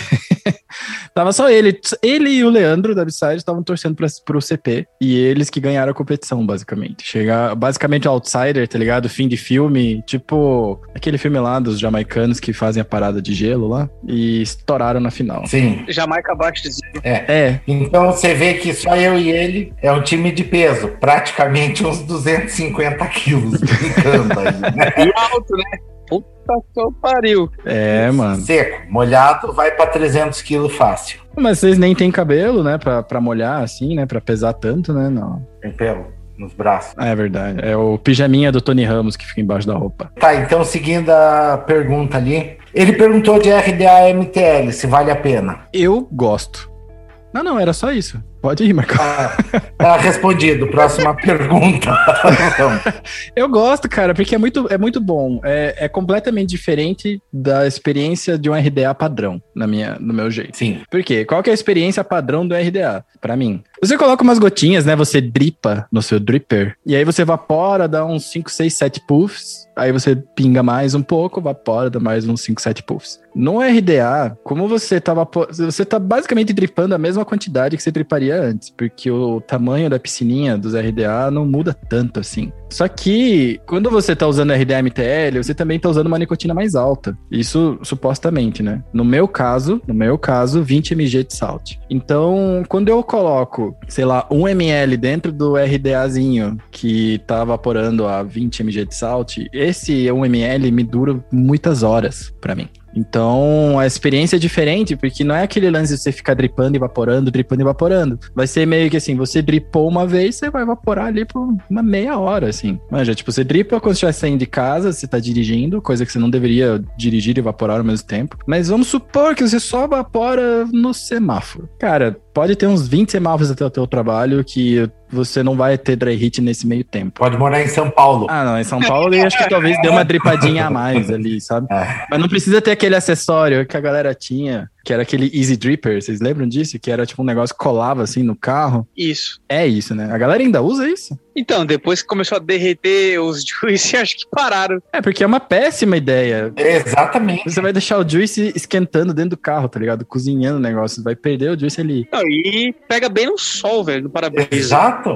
Tava só ele. Ele e o Leandro da Upside estavam torcendo pra, pro CP. E eles que ganharam a competição, basicamente. Chegar, basicamente, o Outsider, tá ligado? Fim de filme. Tipo, aquele filme lá dos jamaicanos que fazem a parada de gelo lá. E estouraram na final. Sim. Jamaica abaixo de zero. É. é. Então você vê que só eu e ele é um time de peso. Praticamente uns 250 quilos brincando aí, né? E alto, né? Puta que pariu. É, mano. Seco, molhado, vai pra 300 quilos fácil. Mas vocês nem tem cabelo, né? Pra, pra molhar assim, né? Pra pesar tanto, né? Não. Tem pelo nos braços. Ah, é verdade. É o pijaminha do Tony Ramos que fica embaixo da roupa. Tá, então seguindo a pergunta ali. Ele perguntou de RDA MTL, se vale a pena. Eu gosto. Não, não, era só isso. Pode ir, Marcão. Ah, tá respondido. Próxima pergunta. eu gosto, cara, porque é muito, é muito bom. É, é, completamente diferente da experiência de um RDA padrão, na minha, no meu jeito. Sim. Por quê? Qual que é a experiência padrão do RDA? Para mim, Você coloca umas gotinhas, né? Você dripa no seu dripper. E aí você evapora, dá uns 5, 6, 7 puffs. Aí você pinga mais um pouco, evapora, dá mais uns 5, 7 puffs. No RDA, como você tava. Você tá basicamente dripando a mesma quantidade que você driparia antes, porque o tamanho da piscininha dos RDA não muda tanto assim. Só que, quando você tá usando RDA MTL, você também tá usando uma nicotina mais alta. Isso supostamente, né? No meu caso, no meu caso, 20 mg de salt. Então, quando eu coloco, sei lá, 1 ml dentro do RDAzinho que tá evaporando a 20 mg de salt, esse 1 ml me dura muitas horas para mim. Então, a experiência é diferente, porque não é aquele lance de você ficar dripando, evaporando, dripando, evaporando. Vai ser meio que assim, você dripou uma vez, você vai evaporar ali por uma meia hora, assim. Manja, tipo, você dripa quando você estiver saindo de casa, você tá dirigindo, coisa que você não deveria dirigir e evaporar ao mesmo tempo. Mas vamos supor que você só evapora no semáforo. Cara, pode ter uns 20 semáforos até o teu trabalho que você não vai ter dry hit nesse meio tempo. Pode morar em São Paulo. Ah, não, em São Paulo eu acho que talvez dê uma dripadinha a mais ali, sabe? É. Mas não precisa ter aquele acessório que a galera tinha que era aquele Easy Dripper, vocês lembram disso? Que era tipo um negócio que colava assim no carro. Isso. É isso, né? A galera ainda usa isso? Então, depois que começou a derreter os juice, acho que pararam. É, porque é uma péssima ideia. Exatamente. Você vai deixar o juice esquentando dentro do carro, tá ligado? Cozinhando o negócio. Vai perder o juice ali. Não, e pega bem no sol, velho, no para-brisa. Exato.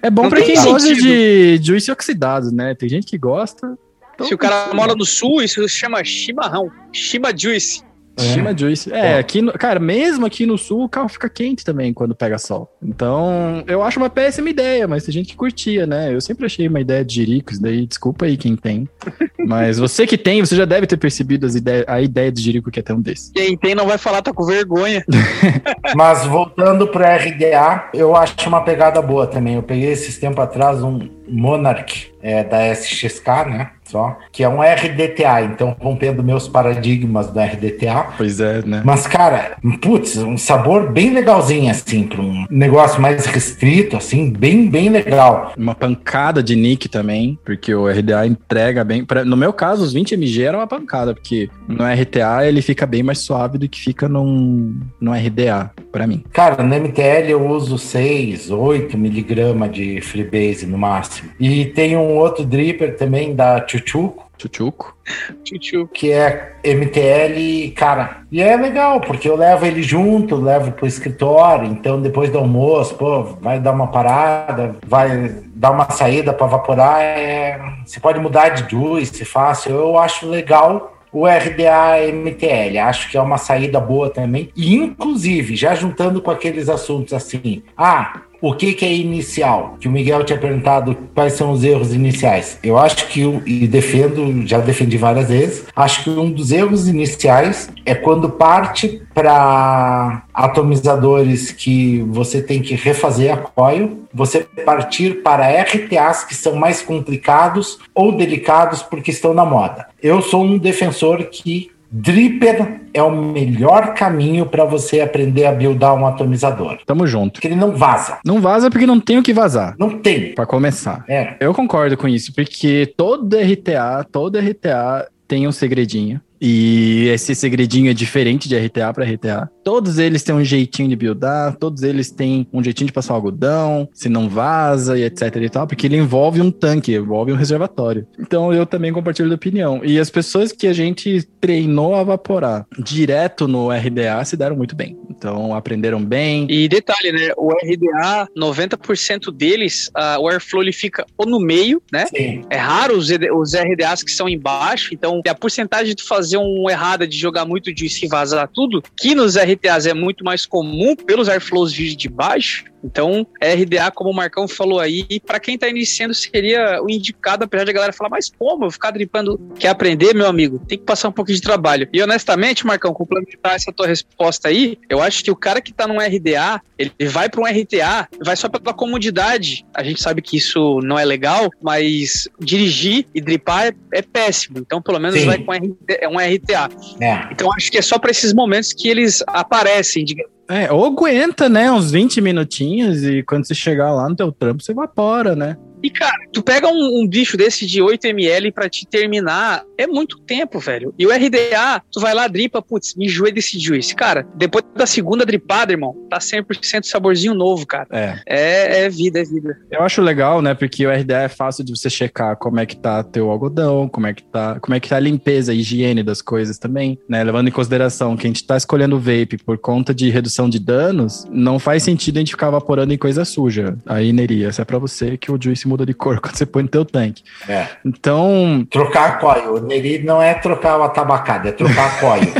É bom Não pra quem sentido. gosta de juice oxidado, né? Tem gente que gosta. Se o cara mora no sul, isso se chama chimarrão. Chima juice. É. Shima Juice. É, aqui, no, cara, mesmo aqui no sul, o carro fica quente também quando pega sol. Então, eu acho uma péssima ideia, mas tem gente que curtia, né? Eu sempre achei uma ideia de Jerico, isso daí, desculpa aí quem tem. mas você que tem, você já deve ter percebido as ideias, a ideia de Jerico que é tão desse. Quem tem não vai falar, tá com vergonha. mas voltando pro RDA, eu acho uma pegada boa também. Eu peguei esses tempos atrás um Monarch é, da SXK, né? Só, que é um RDTA, então rompendo meus paradigmas do RDTA. Pois é, né? Mas, cara, putz, um sabor bem legalzinho, assim, para um negócio mais restrito, assim, bem, bem legal. Uma pancada de nick também, porque o RDA entrega bem. Pra, no meu caso, os 20 mg era uma pancada, porque no RTA ele fica bem mais suave do que fica num, no RDA, para mim. Cara, no MTL eu uso 6, 8 miligramas de freebase no máximo. E tem um outro dripper também da Chuchuco. Chuchuco. Chuchuco. Que é MTL, cara. E é legal, porque eu levo ele junto, levo pro escritório. Então, depois do almoço, pô, vai dar uma parada, vai dar uma saída para evaporar. É... Você pode mudar de juice fácil. Eu acho legal o RDA MTL. Acho que é uma saída boa também. E, inclusive, já juntando com aqueles assuntos assim, ah, o que, que é inicial? Que o Miguel tinha perguntado quais são os erros iniciais. Eu acho que, e defendo, já defendi várias vezes, acho que um dos erros iniciais é quando parte para atomizadores que você tem que refazer a coil, você partir para RTAs que são mais complicados ou delicados porque estão na moda. Eu sou um defensor que Dripper é o melhor caminho para você aprender a buildar um atomizador. Tamo junto. Porque ele não vaza. Não vaza porque não tem o que vazar. Não tem. Para começar. É. Eu concordo com isso, porque todo RTA, todo RTA tem um segredinho. E esse segredinho é diferente de RTA para RTA. Todos eles têm um jeitinho de buildar, todos eles têm um jeitinho de passar o algodão, se não vaza e etc e tal, porque ele envolve um tanque, envolve um reservatório. Então eu também compartilho da opinião. E as pessoas que a gente treinou a evaporar direto no RDA se deram muito bem. Então aprenderam bem. E detalhe, né? O RDA, 90% deles, uh, o airflow ele fica ou no meio, né? Sim. É raro os, os RDAs que são embaixo, então a porcentagem de fazer um errada de jogar muito de se vazar tudo, que nos RTAs é muito mais comum pelos airflows vir de baixo, então, RDA, como o Marcão falou aí, para quem está iniciando, seria o indicado, apesar de a galera falar, mas como eu ficar dripando? Quer aprender, meu amigo? Tem que passar um pouquinho de trabalho. E honestamente, Marcão, complementar essa tua resposta aí, eu acho que o cara que está num RDA, ele vai para um RTA, vai só pela comodidade. A gente sabe que isso não é legal, mas dirigir e dripar é, é péssimo. Então, pelo menos Sim. vai com é um RTA. É. Então, acho que é só para esses momentos que eles aparecem, digamos é, ou aguenta, né, uns 20 minutinhos e quando você chegar lá no teu trampo, você evapora, né? E, cara, tu pega um, um bicho desse de 8ml pra te terminar, é muito tempo, velho. E o RDA, tu vai lá, dripa, putz, me enjoei desse juice. Cara, depois da segunda dripada, irmão, tá 100% saborzinho novo, cara. É. É, é vida, é vida. Eu acho legal, né? Porque o RDA é fácil de você checar como é que tá teu algodão, como é que tá, como é que tá a limpeza, a higiene das coisas também, né? Levando em consideração que a gente tá escolhendo vape por conta de redução de danos, não faz sentido a gente ficar evaporando em coisa suja. Aí, Neri, essa é pra você que o juice muda de cor quando você põe no teu tanque. É. Então, Trocar a coil. O Neri não é trocar a tabacada, é trocar a coil.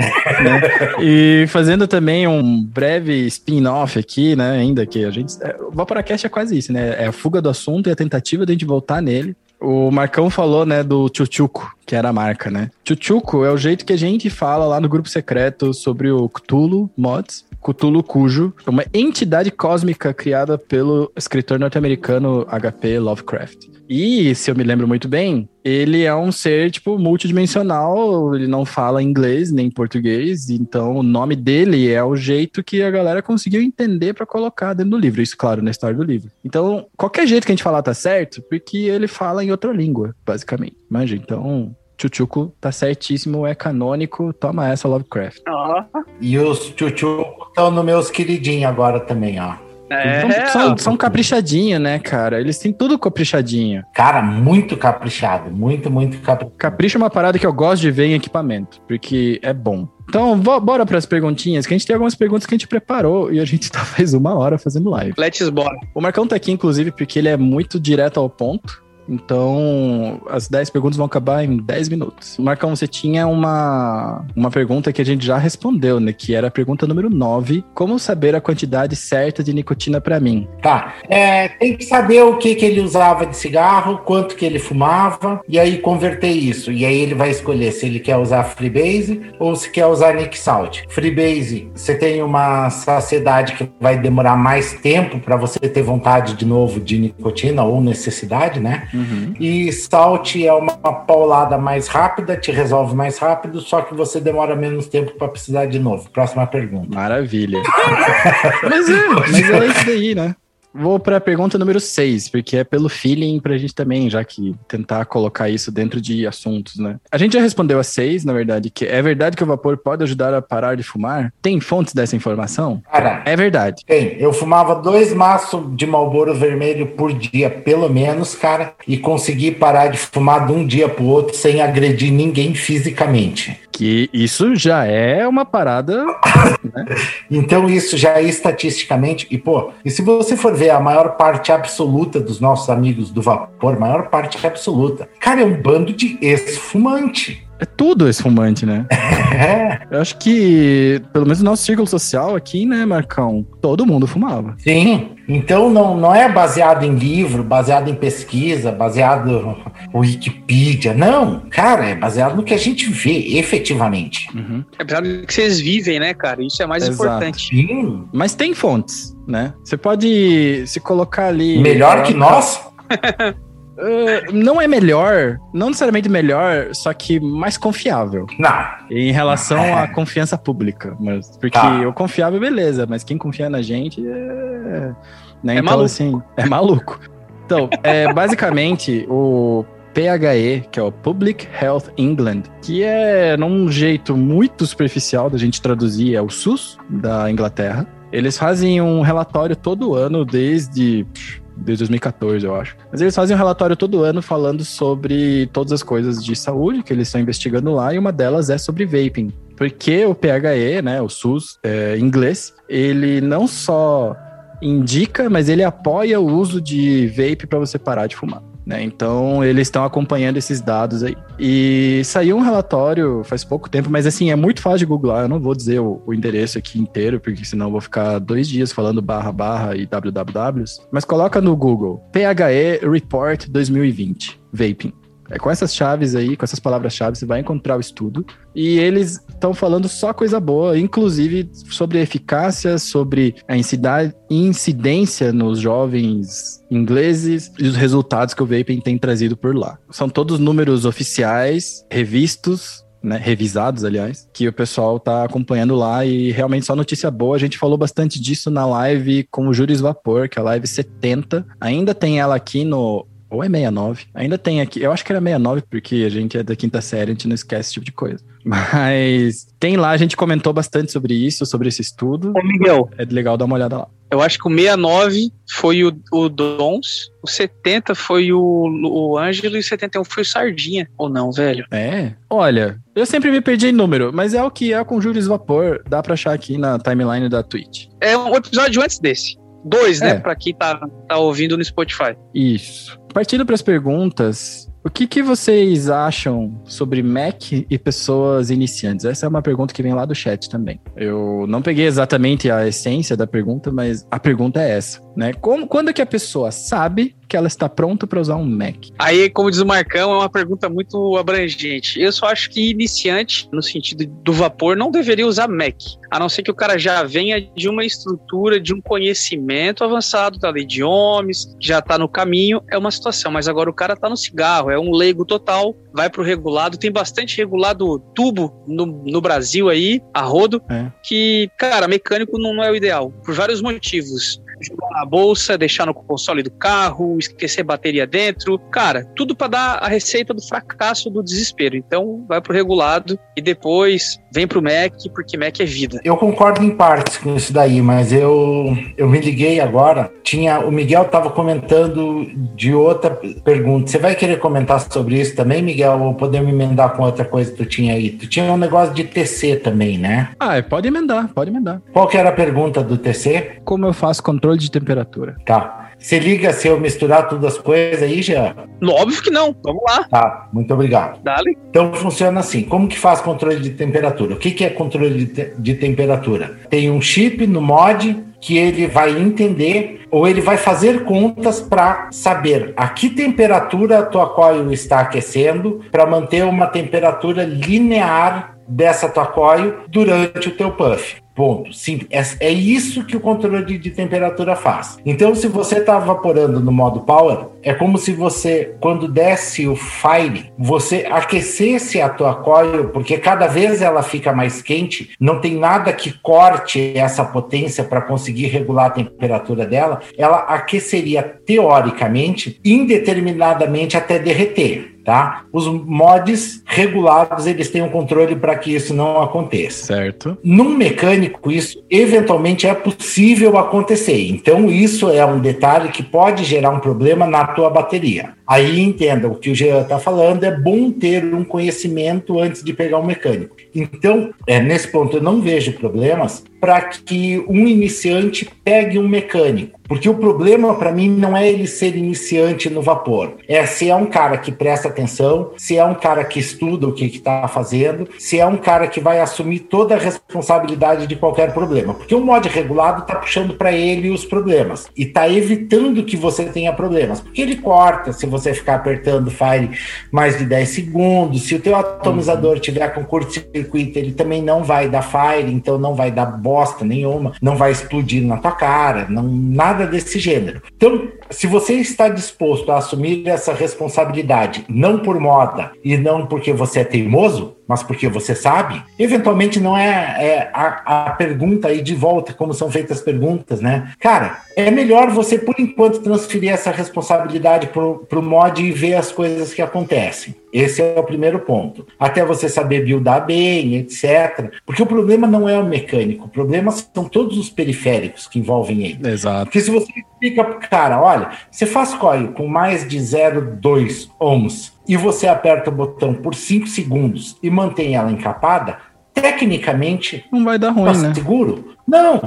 e fazendo também um breve spin-off aqui, né? Ainda que a gente. é, O Vaporacast é quase isso, né? É a fuga do assunto e a tentativa de a gente voltar nele. O Marcão falou, né, do Chuchuco, que era a marca, né? Chuchuco é o jeito que a gente fala lá no grupo secreto sobre o Cthulhu Mods. Cthulhu Cujo, uma entidade cósmica criada pelo escritor norte-americano H.P. Lovecraft. E, se eu me lembro muito bem, ele é um ser, tipo, multidimensional, ele não fala inglês nem português, então o nome dele é o jeito que a galera conseguiu entender pra colocar dentro do livro, isso, claro, na história do livro. Então, qualquer jeito que a gente falar tá certo, porque ele fala em outra língua, basicamente. Manja, então, Chuchuco tá certíssimo, é canônico, toma essa Lovecraft. Ó, E os tchutchu estão no meus queridinhos agora também, ó. é, são, são, são caprichadinho, né, cara? Eles têm tudo caprichadinho. Cara, muito caprichado. Muito, muito caprichado. Capricho é uma parada que eu gosto de ver em equipamento, porque é bom. Então, bora pras perguntinhas, que a gente tem algumas perguntas que a gente preparou e a gente tá faz uma hora fazendo live. let's bora. O Marcão tá aqui, inclusive, porque ele é muito direto ao ponto. Então, as 10 perguntas vão acabar em 10 minutos. Marcão, você tinha uma, uma pergunta que a gente já respondeu, né? Que era a pergunta número 9. Como saber a quantidade certa de nicotina pra mim? Tá. É, tem que saber o que, que ele usava de cigarro, quanto que ele fumava, e aí converter isso. E aí ele vai escolher se ele quer usar Freebase ou se quer usar Nick Salt. Freebase, você tem uma saciedade que vai demorar mais tempo para você ter vontade de novo de nicotina ou necessidade, né? E Salt é uma paulada mais rápida, te resolve mais rápido, só que você demora menos tempo para precisar de novo. Próxima pergunta. Maravilha. mas é, mas é isso daí, né? Vou para a pergunta número 6, porque é pelo feeling pra gente também, já que tentar colocar isso dentro de assuntos, né? A gente já respondeu a 6, na verdade, que é verdade que o vapor pode ajudar a parar de fumar? Tem fontes dessa informação? Cara, É verdade. Tem, eu fumava dois maços de Marlboro vermelho por dia, pelo menos, cara, e consegui parar de fumar de um dia pro outro sem agredir ninguém fisicamente. Que isso já é uma parada. Então isso já é estatisticamente, e pô, e se você for ver a maior parte absoluta dos nossos amigos do vapor, maior parte absoluta, cara, é um bando de ex-fumante. É tudo esfumante, né? É, Eu acho que, pelo menos no nosso círculo social aqui, né, Marcão? Todo mundo fumava. sim. Então não, não é baseado em livro, baseado em pesquisa, baseado no Wikipedia, não. Cara, é baseado no que a gente vê efetivamente. Uhum. Apesar do que vocês vivem, né, cara? Isso é mais Exato. importante. Sim. Mas tem fontes, né? Você pode se colocar ali. Melhor que nós? Uh, não é melhor, não necessariamente melhor, só que mais confiável Não. em relação à confiança pública. Mas, porque Tá. o confiável, beleza, mas quem confia na gente é. Né? É então, maluco. assim, é maluco. Então, é, basicamente, o PHE, que é o Public Health England, que é num jeito muito superficial da gente traduzir, é o SUS da Inglaterra. Eles fazem um relatório todo ano desde desde 2014, eu acho. Mas eles fazem um relatório todo ano falando sobre todas as coisas de saúde que eles estão investigando lá, e uma delas é sobre vaping. Porque o PHE, né, o SUS é, inglês, ele não só indica, mas ele apoia o uso de vape para você parar de fumar. Né? Então, eles estão acompanhando esses dados aí. E saiu um relatório faz pouco tempo, mas assim, é muito fácil de googlar. Eu não vou dizer o, o endereço aqui inteiro, porque senão eu vou ficar dois dias falando barra barra e wwws. Mas coloca no Google PHE Report 2020 Vaping. É com essas chaves aí, com essas palavras-chave, você vai encontrar o estudo. E eles estão falando só coisa boa, inclusive sobre eficácia, sobre a incidência nos jovens ingleses e os resultados que o vaping tem trazido por lá. São todos números oficiais, revistos, né, revisados, aliás, que o pessoal tá acompanhando lá e realmente só notícia boa. A gente falou bastante disso na live com o Júris Vapor, que é a live 70. Ainda tem ela aqui no ou é 69. Ainda tem aqui. Eu acho que era 69, porque a gente é da quinta série, a gente não esquece esse tipo de coisa. Mas tem lá, a gente comentou bastante sobre isso, sobre esse estudo. Ô, Miguel. É legal dar uma olhada lá. Eu acho que o 69 foi o, o Dons, o 70 foi o, o Ângelo e o 71 foi o Sardinha. Ou não, velho? É. Olha, eu sempre me perdi em número, mas é o que é com o Júris Vapor. Dá pra achar aqui na timeline da Twitch. É um episódio antes desse. Dois, né? Pra quem tá, tá ouvindo no Spotify. Isso. Partindo para as perguntas, o que, que vocês acham sobre Mac e pessoas iniciantes? Essa é uma pergunta que vem lá do chat também. Eu não peguei exatamente a essência da pergunta, mas a pergunta é essa, né? Como, quando que a pessoa sabe que ela está pronta para usar um Mac? Aí, como diz o Marcão, é uma pergunta muito abrangente. Eu só acho que iniciante, no sentido do vapor, não deveria usar Mac, a não ser que o cara já venha de uma estrutura, de um conhecimento avançado da lei de Ohms, já está no caminho, é uma situação. Mas agora o cara está no cigarro, é um leigo total, vai para o regulado. Tem bastante regulado tubo no, no Brasil aí, a rodo, é. que, cara, mecânico não, não é o ideal, por vários motivos jogar na bolsa, deixar no console do carro, esquecer bateria dentro. Cara, tudo para dar a receita do fracasso do desespero. Então, vai pro regulado e depois vem pro Mac, porque Mac é vida. Eu concordo em partes com isso daí, mas eu, eu me liguei agora. Tinha o Miguel estava comentando de outra pergunta. Você vai querer comentar sobre isso também, Miguel, ou podemos emendar com outra coisa que tu tinha aí? Tu tinha um negócio de TC também, né? Ah, pode emendar, pode emendar. Qual que era a pergunta do TC? Como eu faço controle de temperatura? Tá. Você liga se eu misturar todas as coisas aí, já? Óbvio que não. Vamos lá. Tá, muito obrigado. Dale. Então funciona assim. Como que faz controle de temperatura? O que, que é controle de, te de temperatura? Tem um chip no mod que ele vai entender ou ele vai fazer contas para saber a que temperatura a tua coil está aquecendo para manter uma temperatura linear dessa tua coil durante o teu puff. Ponto. Sim, é, é isso que o controle de, de temperatura faz. Então, se você está evaporando no modo power, é como se você, quando desce o fire, você aquecesse a tua coil, porque cada vez ela fica mais quente, não tem nada que corte essa potência para conseguir regular a temperatura dela, ela aqueceria teoricamente, indeterminadamente até derreter tá? Os mods regulados, eles têm um controle para que isso não aconteça. Certo. Num mecânico, isso eventualmente é possível acontecer. Então, isso é um detalhe que pode gerar um problema na tua bateria. Aí entenda o que o Jean está falando, é bom ter um conhecimento antes de pegar um mecânico. Então, é, nesse ponto, eu não vejo problemas para que um iniciante pegue um mecânico. Porque o problema para mim não é ele ser iniciante no vapor, é se é um cara que presta atenção, se é um cara que estuda o que está fazendo, se é um cara que vai assumir toda a responsabilidade de qualquer problema. Porque o mod regulado está puxando para ele os problemas e está evitando que você tenha problemas. Porque ele corta se você ficar apertando Fire mais de 10 segundos, se o teu atomizador uhum. tiver com curto-circuito, ele também não vai dar Fire, então não vai dar bosta nenhuma, não vai explodir na tua cara, não nada desse gênero. Então, se você está disposto a assumir essa responsabilidade, não por moda e não porque você é teimoso, mas porque você sabe, eventualmente não é, é a, a, pergunta aí de volta, como são feitas as perguntas, né? Cara, é melhor você, por enquanto, transferir essa responsabilidade para o mod e ver as coisas que acontecem. Esse é o primeiro ponto. Até você saber buildar bem, etc. Porque o problema não é o mecânico, o problema são todos os periféricos que envolvem ele. Exato. Porque se você explica pro cara, olha, você faz coil com mais de 0,2 ohms e você aperta o botão por 5 segundos e mantém ela encapada, tecnicamente não vai dar ruim, tá né? seguro? Não.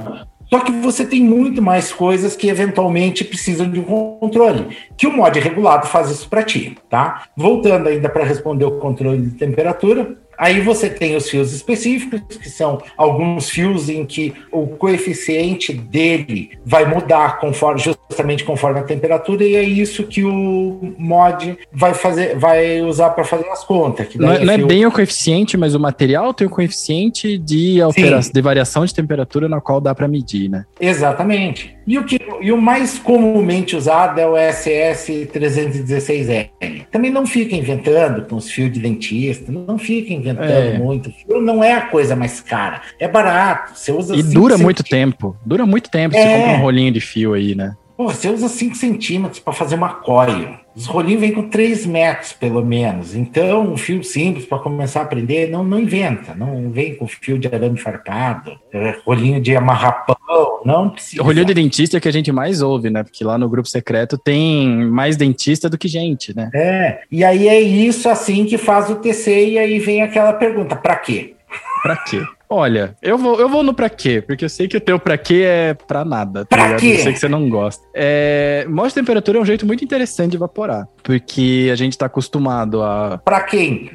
Só que você tem muito mais coisas que eventualmente precisam de um controle, que o mod regulado faz isso para ti, tá? Voltando ainda para responder o controle de temperatura, Aí você tem os fios específicos, que são alguns fios em que o coeficiente dele vai mudar conforme, justamente conforme a temperatura, e é isso que o mod vai fazer, vai usar para fazer as contas. não, é, não é, bem o coeficiente, mas o material tem o coeficiente de, alteração, de variação de temperatura na qual dá para medir, né? Exatamente. E o, que, e o mais comumente usado é o SS316L. Também não fica inventando com os fios de dentista, não fica inventando é. muito. O fio não é a coisa mais cara, é barato. Você usa e dura muito tempo, dura muito tempo. É. Você compra um rolinho de fio aí, né? Pô, você usa 5 centímetros para fazer uma coil. Os rolinhos vêm com 3 metros, pelo menos. Então, um fio simples para começar a aprender, não, não inventa. Não vem com fio de arame farpado, é, rolinho de amarrapão, não precisa. O rolinho de dentista é que a gente mais ouve, né? Porque lá no grupo secreto tem mais dentista do que gente, né? É, e aí é isso assim que faz o TC, e aí vem aquela pergunta: para quê? Para quê? Olha, eu vou, eu vou no pra quê, porque eu sei que o teu pra quê é pra nada. Tá pra ligado? quê? Eu sei que você não gosta. É, de temperatura é um jeito muito interessante de evaporar, porque a gente tá acostumado a... Pra quem?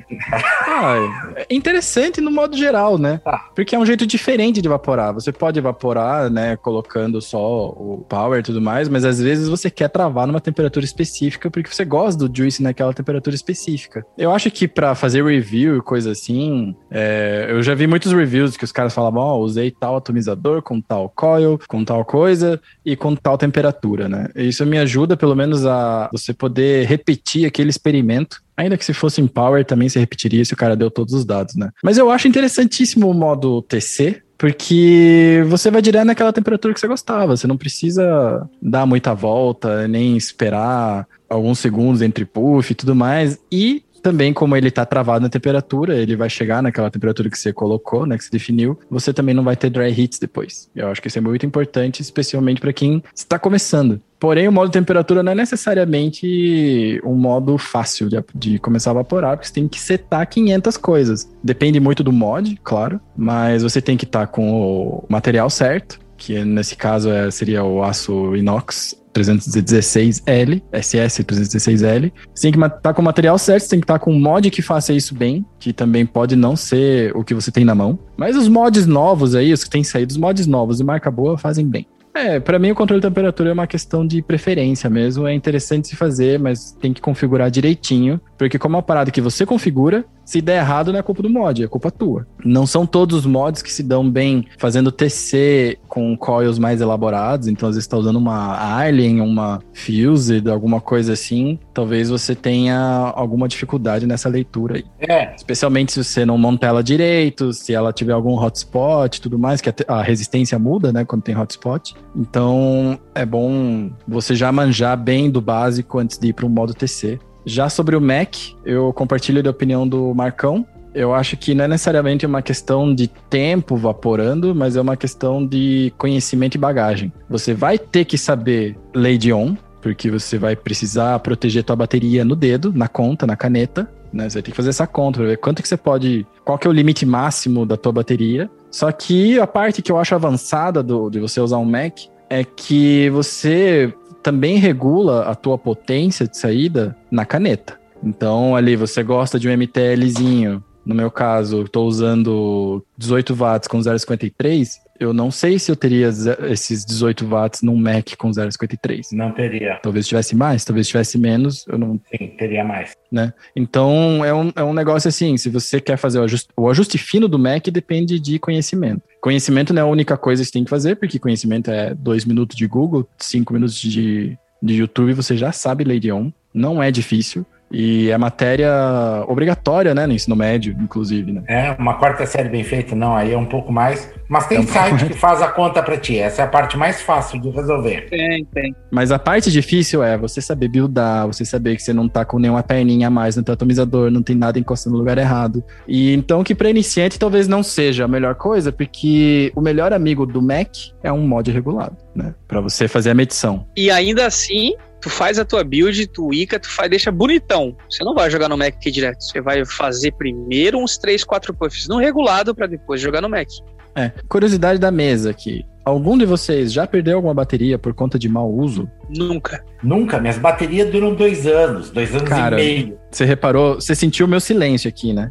Ah, é interessante no modo geral, né? Tá. Porque é um jeito diferente de evaporar. Você pode evaporar, né, colocando só o power e tudo mais, mas às vezes você quer travar numa temperatura específica porque você gosta do juice naquela temperatura específica. Eu acho que para fazer review e coisa assim, é, eu já vi muitos reviews que os caras falavam, ó, oh, usei tal atomizador com tal coil, com tal coisa e com tal temperatura, né? Isso me ajuda, pelo menos, a você poder repetir aquele experimento Ainda que se fosse em Power, também se repetiria se o cara deu todos os dados, né? Mas eu acho interessantíssimo o modo TC, porque você vai direto naquela temperatura que você gostava. Você não precisa dar muita volta, nem esperar alguns segundos entre puff e tudo mais. E também, como ele está travado na temperatura, ele vai chegar naquela temperatura que você colocou, né, que você definiu, você também não vai ter dry heats depois. Eu acho que isso é muito importante, especialmente para quem está começando. Porém, o modo temperatura não é necessariamente um modo fácil de, de, começar a evaporar, porque você tem que setar 500 coisas. Depende muito do mod, claro, mas você tem que estar tá com o material certo, que nesse caso é, seria o aço inox 316L, SS 316L. Você tem que estar tá com o material certo, você tem que estar tá com um mod que faça isso bem, que também pode não ser o que você tem na mão. Mas os mods novos aí, os que têm saído, os mods novos e marca boa fazem bem. É, para mim o controle de temperatura é uma questão de preferência mesmo. É interessante se fazer, mas tem que configurar direitinho, porque como é uma parada que você configura, se der errado não é culpa do mod, é culpa tua. Não são todos os mods que se dão bem fazendo TC com coils mais elaborados, então às vezes está usando uma Alien, uma Fused, alguma coisa assim, talvez você tenha alguma dificuldade nessa leitura aí. É. Especialmente se você não monta ela direito, se ela tiver algum hotspot tudo mais, que a resistência muda, né, quando tem hotspot. Então é bom você já manjar bem do básico antes de ir para um modo TC. Já sobre o Mac, eu compartilho da opinião do Marcão. Eu acho que não é necessariamente uma questão de tempo vaporando, mas é uma questão de conhecimento e bagagem. Você vai ter que saber Lady On, porque você vai precisar proteger tua bateria no dedo, na conta, na caneta. Né? Você vai ter que fazer essa conta para ver quanto que você pode, qual que é o limite máximo da tua bateria. Só que a parte que eu acho avançada do, de você usar um Mac é que você também regula a tua potência de saída na caneta. Então, ali, você gosta de um MTLzinho. No meu caso, estou usando 18 watts com 0,53 eu não sei se eu teria esses 18 watts num Mac com 0,53. Não teria. Talvez tivesse mais, talvez tivesse menos, eu não... Sim, teria mais. Né? Então, é um, é um negócio assim, se você quer fazer o ajuste, o ajuste fino do Mac depende de conhecimento. Conhecimento não é a única coisa que você tem que fazer, porque conhecimento é dois minutos de Google, cinco minutos de, de YouTube, você já sabe Lady On, não é difícil. E é matéria obrigatória, né, no ensino médio, inclusive, né? É, uma quarta série bem feita, não, aí é um pouco mais. Mas tem é um site que faz a conta para ti, essa é a parte mais fácil de resolver. Tem, tem. Mas a parte difícil é você saber buildar, você saber que você não tá com nenhuma perninha a mais no teu atomizador, não tem nada encostando no lugar errado. E então que para iniciante talvez não seja a melhor coisa, porque o melhor amigo do Mac é um mod regulado, né, para você fazer a medição. E ainda assim, tu faz a tua build, tu ica, tu faz, deixa bonitão. Você não vai jogar no Mac aqui direto. Você vai fazer primeiro uns 3, 4 puffs no regulado para depois jogar no Mac. É, curiosidade da mesa aqui. Algum de vocês já perdeu alguma bateria por conta de mau uso? Nunca. Nunca. Minhas baterias duram dois anos, dois anos Cara, e meio. Você reparou, você sentiu o meu silêncio aqui, né?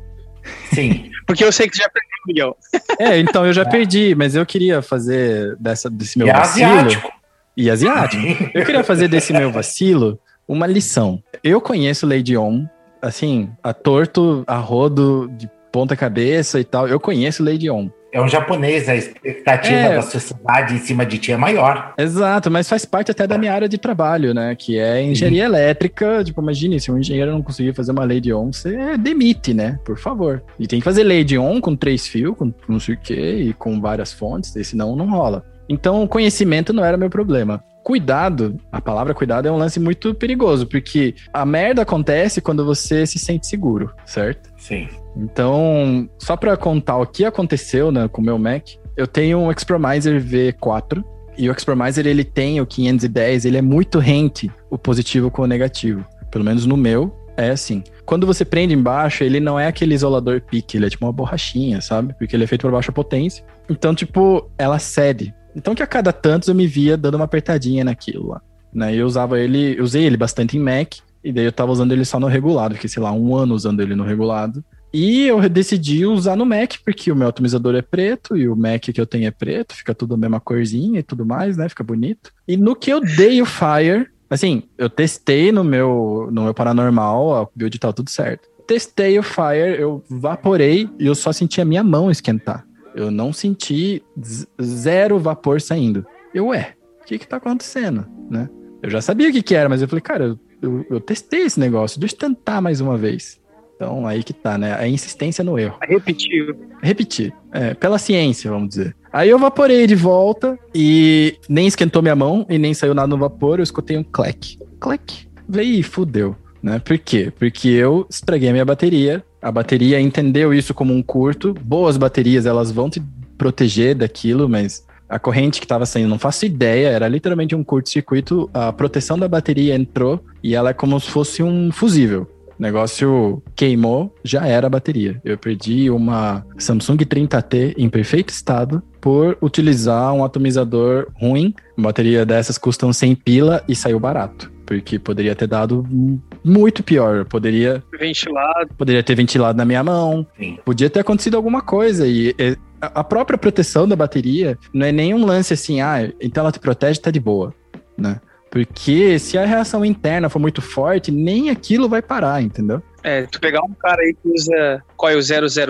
Sim. Porque eu sei que você já perdeu, Miguel. É, então eu já é. perdi, mas eu queria fazer dessa, desse meu e é vacilo. Asiático e asiático. Eu queria fazer desse meu vacilo uma lição. Eu conheço Lady On, assim, a torto, a rodo, de ponta cabeça e tal. Eu conheço Lady On. é um japonês, a expectativa é. da sociedade em cima de ti é maior. Exato, mas faz parte até da minha área de trabalho, né? Que é engenharia uhum. elétrica. Tipo, imagine, se um engenheiro não conseguir fazer uma lei de on, você demite, né? Por favor. E tem que fazer lei de on com três fios, com não sei o quê, e com várias fontes, senão não rola. Então, o conhecimento não era meu problema. Cuidado, a palavra cuidado é um lance muito perigoso, porque a merda acontece quando você se sente seguro, certo? Sim. Então, só para contar o que aconteceu né, com o meu Mac, eu tenho um Expromiser V4 e o Expromiser ele tem o 510, ele é muito rente o positivo com o negativo. Pelo menos no meu é assim. Quando você prende embaixo, ele não é aquele isolador pique, ele é tipo uma borrachinha, sabe? Porque ele é feito por baixa potência. Então, tipo, ela cede. Então que a cada tantos eu me via dando uma apertadinha naquilo lá. Né? Eu usava ele, usei ele bastante em Mac, e daí eu tava usando ele só no regulado, fiquei, sei lá, um ano usando ele no regulado. E eu decidi usar no Mac, porque o meu atomizador é preto e o Mac que eu tenho é preto, fica tudo a mesma corzinha e tudo mais, né? Fica bonito. E no que eu dei o Fire, assim, eu testei no meu, no meu paranormal, o build tá tudo certo. Testei o Fire, eu vaporei e eu só senti a minha mão esquentar. Eu não senti zero vapor saindo. Eu, ué, o que que tá acontecendo, né? Eu já sabia o que que era, mas eu falei, cara, eu, eu, eu testei esse negócio, deixa eu tentar mais uma vez. Então, aí que tá, né? A insistência no erro. Repetir. Repetir. É, pela ciência, vamos dizer. Aí eu vaporei de volta e nem esquentou minha mão e nem saiu nada no vapor, eu escutei um clec. Clec. Veio fudeu. Né? Por quê? Porque eu estraguei a minha bateria. A bateria entendeu isso como um curto. Boas baterias, elas vão te proteger daquilo, mas a corrente que estava saindo, não faço ideia, era literalmente um curto-circuito. A proteção da bateria entrou e ela é como se fosse um fusível. O negócio queimou, já era a bateria. Eu perdi uma Samsung 30T em perfeito estado por utilizar um atomizador ruim. Uma bateria dessas custam 100 pila e saiu barato. Porque poderia ter dado muito pior. Poderia. Ventilado. Poderia ter ventilado na minha mão. Sim. Podia ter acontecido alguma coisa. E a própria proteção da bateria não é nenhum lance assim, ah, então ela te protege, tá de boa, né? Porque se a reação interna for muito forte, nem aquilo vai parar, entendeu? É, tu pegar um cara aí que usa coil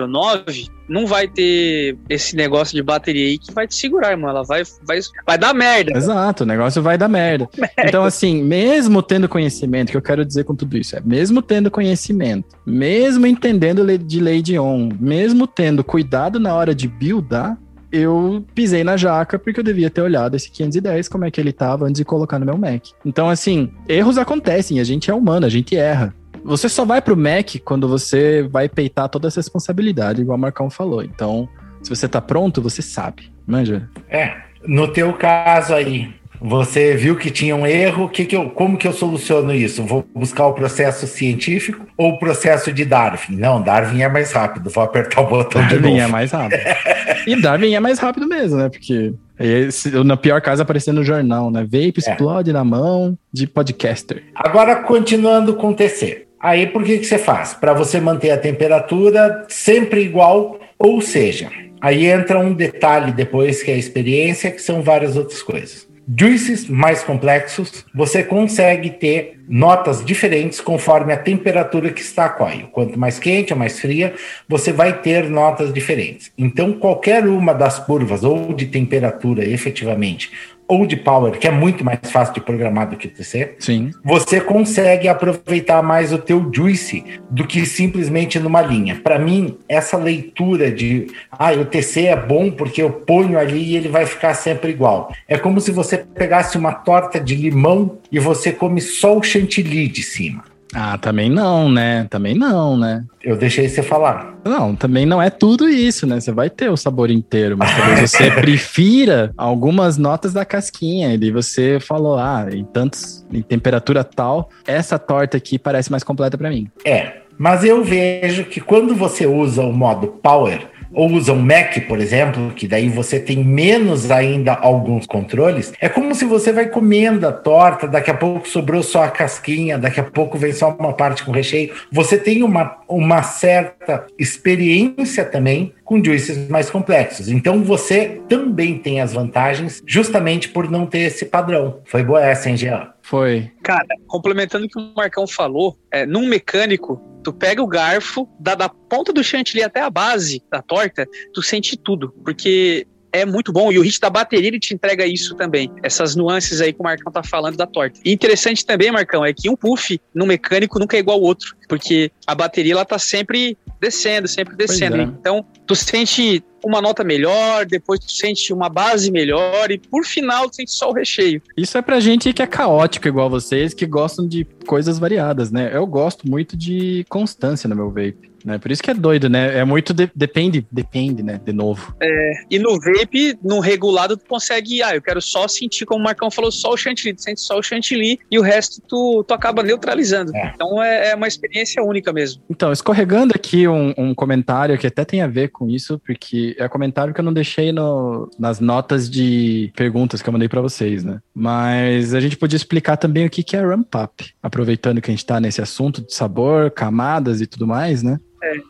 009, não vai ter esse negócio de bateria aí que vai te segurar, irmão. Ela vai, vai, vai dar merda. Exato, o negócio vai dar merda. merda. Então, assim, mesmo tendo conhecimento, que eu quero dizer com tudo isso, é mesmo tendo conhecimento, mesmo entendendo de lei de on, mesmo tendo cuidado na hora de buildar, eu pisei na jaca porque eu devia ter olhado esse 510, como é que ele tava antes de colocar no meu Mac. Então, assim, erros acontecem, a gente é humano, a gente erra. Você só vai pro Mac quando você vai peitar toda essa responsabilidade, igual o Marcão falou. Então, se você tá pronto, você sabe. Manja? É, no teu caso aí, você viu que tinha um erro, que que eu, como que eu soluciono isso? Vou buscar o processo científico ou o processo de Darwin? Não, Darwin é mais rápido, vou apertar o botão Darwin de novo. Darwin é mais rápido. e Darwin é mais rápido mesmo, né? Porque esse, na pior caso aparecendo no jornal, né? Vape é. explode na mão de podcaster. Agora, continuando com o TC. Aí, por que, que você faz? Para você manter a temperatura sempre igual, ou seja, aí entra um detalhe depois que é a experiência, que são várias outras coisas juices mais complexos, você consegue ter notas diferentes conforme a temperatura que está a coil. Quanto mais quente ou mais fria, você vai ter notas diferentes. Então, qualquer uma das curvas, ou de temperatura efetivamente, ou de power, que é muito mais fácil de programar do que o TC, Sim. você consegue aproveitar mais o teu juice do que simplesmente numa linha. Para mim, essa leitura de ah, o TC é bom porque eu ponho ali e ele vai ficar sempre igual. É como se você pegasse uma torta de limão e você come só o chantilly de cima. Ah, também não, né? Também não, né? Eu deixei você falar. Não, também não é tudo isso, né? Você vai ter o sabor inteiro, mas talvez você prefira algumas notas da casquinha. E você falou, ah, em tantos, em temperatura tal, essa torta aqui parece mais completa para mim. É, mas eu vejo que quando você usa o modo Power, ou usa um Mac, por exemplo, que daí você tem menos ainda alguns controles, é como se você vai comendo a torta, daqui a pouco sobrou só a casquinha, daqui a pouco vem só uma parte com recheio. Você tem uma, uma certa experiência também com juices mais complexos. Então você também tem as vantagens justamente por não ter esse padrão. Foi boa essa, hein, Jean? Foi. Cara, complementando o que o Marcão falou, é, num mecânico, Tu pega o garfo, da, da ponta do chantilly até a base da torta, tu sente tudo. Porque é muito bom. E o hit da bateria ele te entrega isso também. Essas nuances aí que o Marcão tá falando da torta. E interessante também, Marcão, é que um puff no mecânico nunca é igual ao outro. Porque a bateria ela tá sempre descendo, sempre descendo. É. Então, tu sente uma nota melhor, depois tu sente uma base melhor e por final tu sente só o recheio. Isso é pra gente que é caótico igual vocês, que gostam de coisas variadas, né? Eu gosto muito de constância no meu vape. Né? Por isso que é doido, né? É muito de, depende, depende, né? De novo. É, e no vape, no regulado, tu consegue, ah, eu quero só sentir, como o Marcão falou, só o chantilly, tu sente só o chantilly e o resto tu, tu acaba neutralizando. É. Então é, é, uma experiência única mesmo. Então, escorregando aqui um, um, comentário que até tem a ver com isso, porque é comentário que eu não deixei no, nas notas de perguntas que eu mandei para vocês, né? Mas a gente podia explicar também o que, que é ramp up, aproveitando que a gente tá nesse assunto de sabor, camadas e tudo mais, né?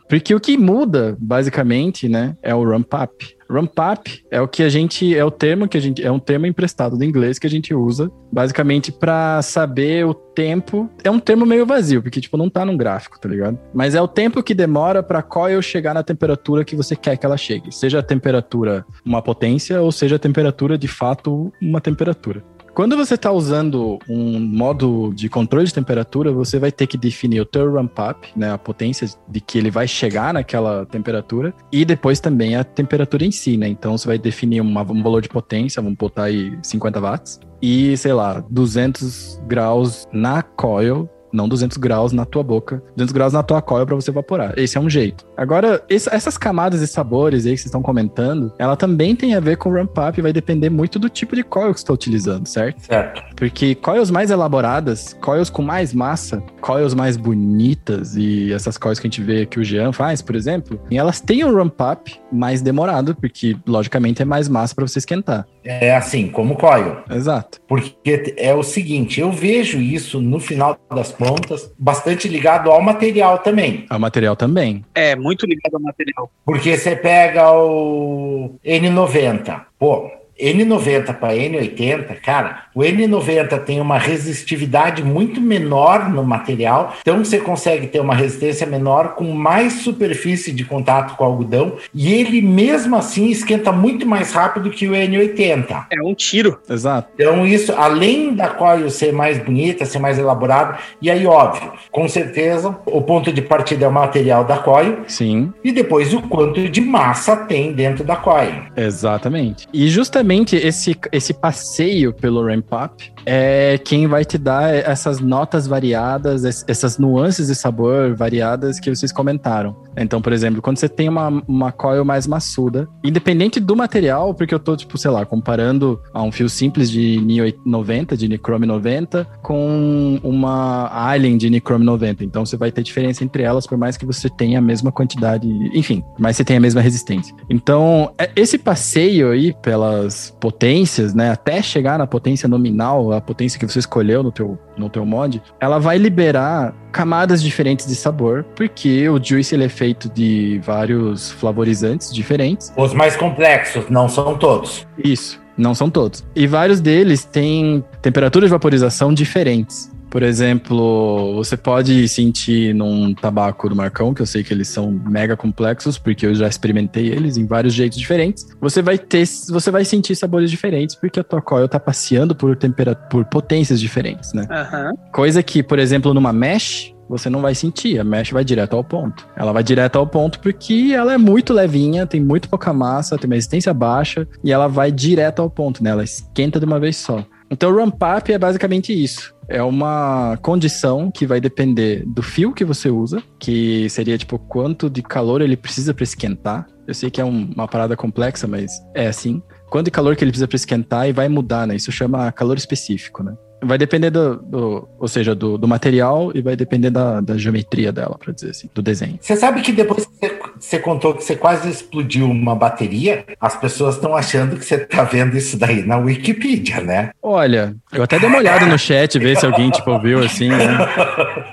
Porque o que muda, basicamente, né, é o ramp up. Ramp up é o que a gente é o termo que a gente é um termo emprestado do inglês que a gente usa basicamente para saber o tempo. É um termo meio vazio, porque tipo não tá num gráfico, tá ligado? Mas é o tempo que demora para coil chegar na temperatura que você quer que ela chegue, seja a temperatura uma potência ou seja a temperatura de fato uma temperatura. Quando você está usando um modo de controle de temperatura, você vai ter que definir o teu ramp up, né, a potência de que ele vai chegar naquela temperatura, e depois também a temperatura em si, né? Então você vai definir uma, um valor de potência, vamos botar aí 50 watts, e sei lá, 200 graus na coil não 200 graus na tua boca, 200 graus na tua coil para você evaporar. Esse é um jeito. Agora, esse, essas camadas e sabores aí que vocês estão comentando, ela também tem a ver com o ramp up e vai depender muito do tipo de coil que você está utilizando, certo? Certo. Porque coils mais elaboradas, coils com mais massa, coils mais bonitas e essas coils que a gente vê que o Jean faz, por exemplo, elas têm um ramp up mais demorado, porque logicamente é mais massa para você esquentar. É assim, como coil. Exato. Porque é o seguinte, eu vejo isso no final das pontas, bastante ligado ao material também. Ao material também. É, muito ligado ao material. Porque você pega o N90, pô, N90 para N80, cara, o N90 tem uma resistividade muito menor no material, então você consegue ter uma resistência menor com mais superfície de contato com o algodão e ele mesmo assim esquenta muito mais rápido que o N80. É um tiro. Exato. Então isso, além da coil ser mais bonita, ser mais elaborada, e aí óbvio, com certeza o ponto de partida é o material da coil. Sim. E depois o quanto de massa tem dentro da coil. Exatamente. E justamente justamente esse, esse passeio pelo ramp up é quem vai te dar essas notas variadas, essas nuances de sabor variadas que vocês comentaram. Então, por exemplo, quando você tem uma, uma coil mais maçuda, independente do material, porque eu tô, tipo, sei lá, comparando a um fio simples de NI 90, de Nichrome 90, com uma Alien de Nichrome 90. Então, você vai ter diferença entre elas, por mais que você tenha a mesma quantidade, enfim, mas você tenha a mesma resistência. Então, é, esse passeio aí pelas potências, né, até chegar na potência nominal, a potência que você escolheu no teu, no teu mod, ela vai liberar camadas diferentes de sabor, porque o juice ele é feito de vários flavorizantes diferentes. Os mais complexos, não são todos. Isso, não são todos. E vários deles têm temperaturas de vaporização diferentes. Por exemplo, você pode sentir num tabaco do Marcão, que eu sei que eles são mega complexos, porque eu já experimentei eles em vários jeitos diferentes. Você vai ter, você vai sentir sabores diferentes, porque a tua coil tá passeando por temperatura, por potências diferentes, né? Uhum. Coisa que, por exemplo, numa mesh, você não vai sentir. A mesh vai direto ao ponto. Ela vai direto ao ponto porque ela é muito levinha, tem muito pouca massa, tem uma resistência baixa e ela vai direto ao ponto, né? Ela esquenta de uma vez só. Então, o ramp up é basicamente isso é uma condição que vai depender do fio que você usa, que seria tipo quanto de calor ele precisa para esquentar. Eu sei que é um, uma parada complexa, mas é assim. Quanto de calor que ele precisa para esquentar e vai mudar, né? Isso chama calor específico, né? Vai depender do, do ou seja, do, do, material e vai depender da, da geometria dela, para dizer assim, do desenho. Você sabe que depois que você, contou que você quase explodiu uma bateria, as pessoas estão achando que você está vendo isso daí na Wikipedia, né? Olha, eu até dei uma olhada no chat, ver se alguém, tipo, ouviu assim, né?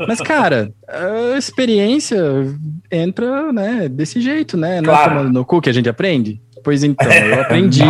Mas, cara, a experiência entra, né, desse jeito, né? Não é claro. é no cu que a gente aprende? Pois então, eu aprendi.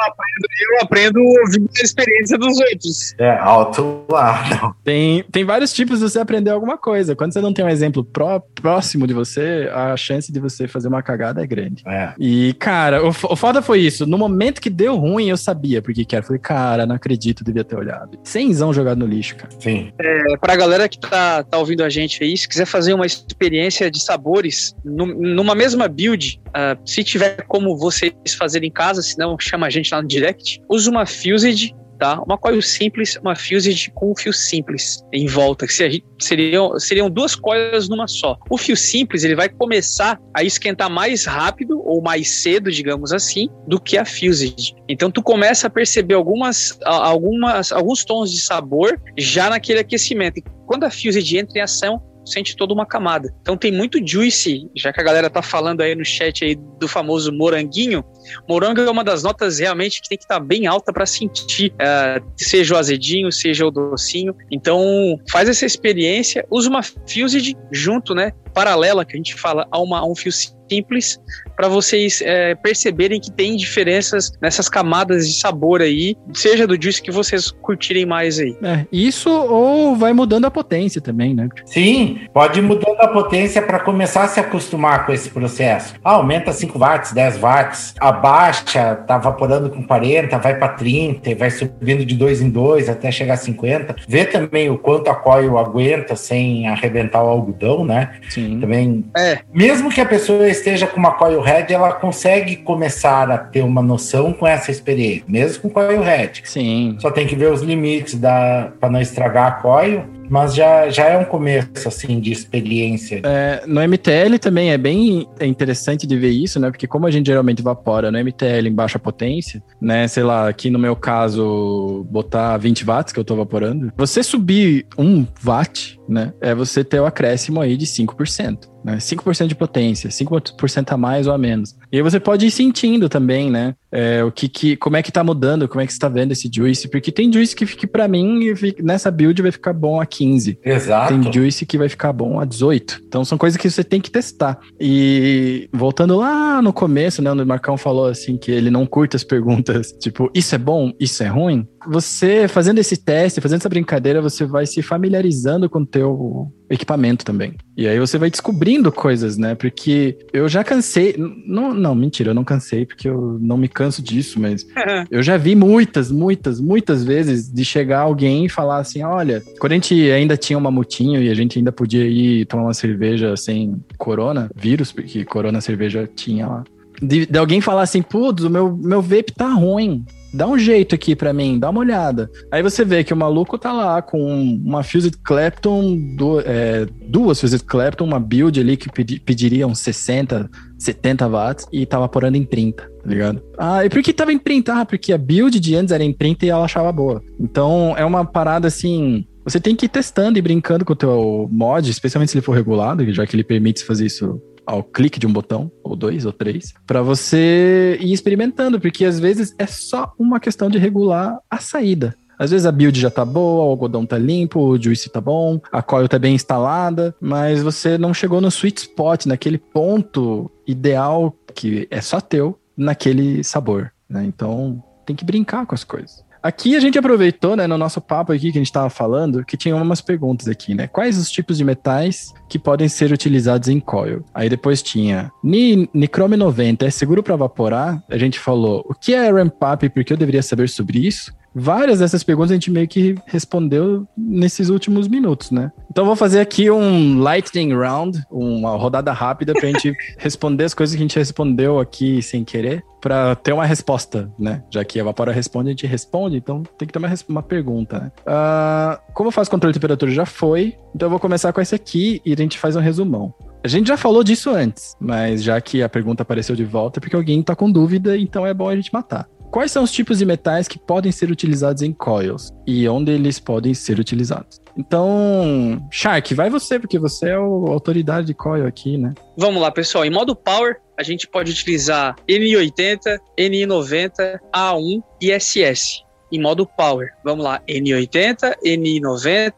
Eu aprendo, eu aprendo ouvindo a experiência dos outros. É, alto lá. Tem, tem vários tipos de você aprender alguma coisa. Quando você não tem um exemplo pró, próximo de você, a chance de você fazer uma cagada é grande. É. E, cara, o, o foda foi isso. No momento que deu ruim, eu sabia por que era. Falei, cara, não acredito, devia ter olhado. Cenzão jogado no lixo, cara. Sim. É, pra galera que tá, tá ouvindo a gente aí, se quiser fazer uma experiência de sabores num- numa mesma build, ah, se tiver como vocês fazerem em casa, se não, chama a gente lá no direct, usa uma Fused, tá? Uma coil simples, uma Fused com um fio simples em volta, que se- seriam, seriam duas coils numa só. O fio simples, ele vai começar a esquentar mais rápido ou mais cedo, digamos assim, do que a Fused. Então tu começa a perceber algumas, algumas, alguns tons de sabor já naquele aquecimento. E quando a Fused entra em ação, sente toda uma camada. Então tem muito juicy, já que a galera tá falando aí no chat aí do famoso moranguinho. Morango é uma das notas realmente que tem que estar bem alta para sentir, eh, seja o azedinho, seja o docinho. Então faz essa experiência, usa uma Fused junto, né? Paralela, que a gente fala, a, uma, a um fio simples, para vocês eh, perceberem que tem diferenças nessas camadas de sabor aí, seja do juice que vocês curtirem mais aí. É, isso ou vai mudando a potência também, né? Sim, pode ir mudando a potência para começar a se acostumar com esse processo. Ah, aumenta 5 watts, 10 watts, abaixa, tá vaporando com 40, vai para 30, e vai subindo de 2 em 2 até chegar a 50. Vê também o quanto a coil aguenta sem arrebentar o algodão, né? Sim. Também, É, mesmo que a pessoa esteja com uma coil head, ela consegue começar a ter uma noção com essa experiência, mesmo com coil head. Sim. Só tem que ver os limites da para não estragar a coil, mas já, já é um começo assim de experiência. É, no MTL também é bem interessante de ver isso, né? Porque como a gente geralmente evapora no MTL em baixa potência, né? Sei lá, aqui no meu caso, botar 20 watts que eu tô evaporando, você subir 1 watt, né? É você ter o acréscimo aí de 5%. Né? 5% de potência, 5% a mais ou a menos. E aí você pode ir sentindo também, né? É, o que, que, como é que tá mudando, como é que você tá vendo esse juice, porque tem juice que, que para mim, nessa build vai ficar bom a 15. Exato. Tem juice que vai ficar bom a 18. Então são coisas que você tem que testar. E voltando lá no começo, né, onde o Marcão falou assim que ele não curta as perguntas, tipo, isso é bom, isso é ruim. Você fazendo esse teste, fazendo essa brincadeira, você vai se familiarizando com o teu equipamento também. E aí você vai descobrindo coisas, né? Porque eu já cansei, não, não, mentira, eu não cansei porque eu não me canso disso, mas eu já vi muitas, muitas, muitas vezes de chegar alguém e falar assim: olha, quando a gente ainda tinha uma mutinho e a gente ainda podia ir tomar uma cerveja sem corona, vírus, porque corona cerveja tinha lá. De, de alguém falar assim: putz, o meu, meu vape tá ruim. Dá um jeito aqui pra mim, dá uma olhada. Aí você vê que o maluco tá lá com uma Fused Clapton, du- é, duas Fused Clapton, uma build ali que pedi, pediria uns 60, 70 watts e tava porando em 30, tá ligado? Ah, e por que tava em 30? Ah, porque a build de antes era em 30 e ela achava boa. Então é uma parada assim. Você tem que ir testando e brincando com o teu mod, especialmente se ele for regulado, já que ele permite fazer isso ao clique de um botão, ou dois, ou três, pra você ir experimentando, porque às vezes é só uma questão de regular a saída. Às vezes a build já tá boa, o algodão tá limpo, o juice tá bom, a coil tá bem instalada, mas você não chegou no sweet spot, naquele ponto ideal que é só teu, naquele sabor, né? Então tem que brincar com as coisas. Aqui a gente aproveitou, né, no nosso papo aqui que a gente tava falando, que tinha umas perguntas aqui, né? Quais os tipos de metais que podem ser utilizados em coil? Aí depois tinha Ni Nichrome 90 é seguro para evaporar? A gente falou o que é ramp up e por que eu deveria saber sobre isso? Várias dessas perguntas a gente meio que respondeu nesses últimos minutos, né? Então eu vou fazer aqui um lightning round, uma rodada rápida pra gente responder as coisas que a gente respondeu aqui sem querer, pra ter uma resposta, né? Já que a Evapora responde, a gente responde, então tem que ter uma, uma pergunta, né? Ah, como eu faço controle de temperatura já foi, então eu vou começar com esse aqui e a gente faz um resumão. A gente já falou disso antes, mas já que a pergunta apareceu de volta, é porque alguém tá com dúvida, então é bom a gente matar. Quais são os tipos de metais que podem ser utilizados em coils e onde eles podem ser utilizados? Então, Shark, vai você, porque você é a autoridade de coil aqui, né? Vamos lá, pessoal. Em modo Power, a gente pode utilizar NI80, NI90, A1 e SS. Em modo Power, vamos lá, N80, NI90,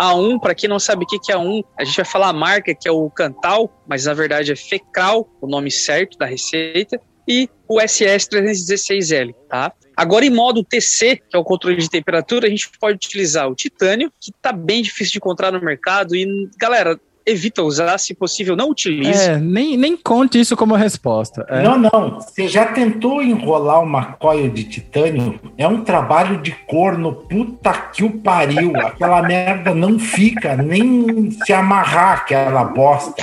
A1, para quem não sabe o que é A1, a gente vai falar a marca que é o Cantal, mas na verdade é Fecral, o nome certo da receita. E o SS316L, tá? Agora, em modo TC, que é o controle de temperatura, a gente pode utilizar o titânio, que está bem difícil de encontrar no mercado. E, galera, evita usar, se possível, não utilize. É, nem, nem conte isso como resposta. É. Não, não. Você já tentou enrolar uma coil de titânio? É um trabalho de corno, puta que o pariu. Aquela merda não fica, nem se amarrar aquela bosta.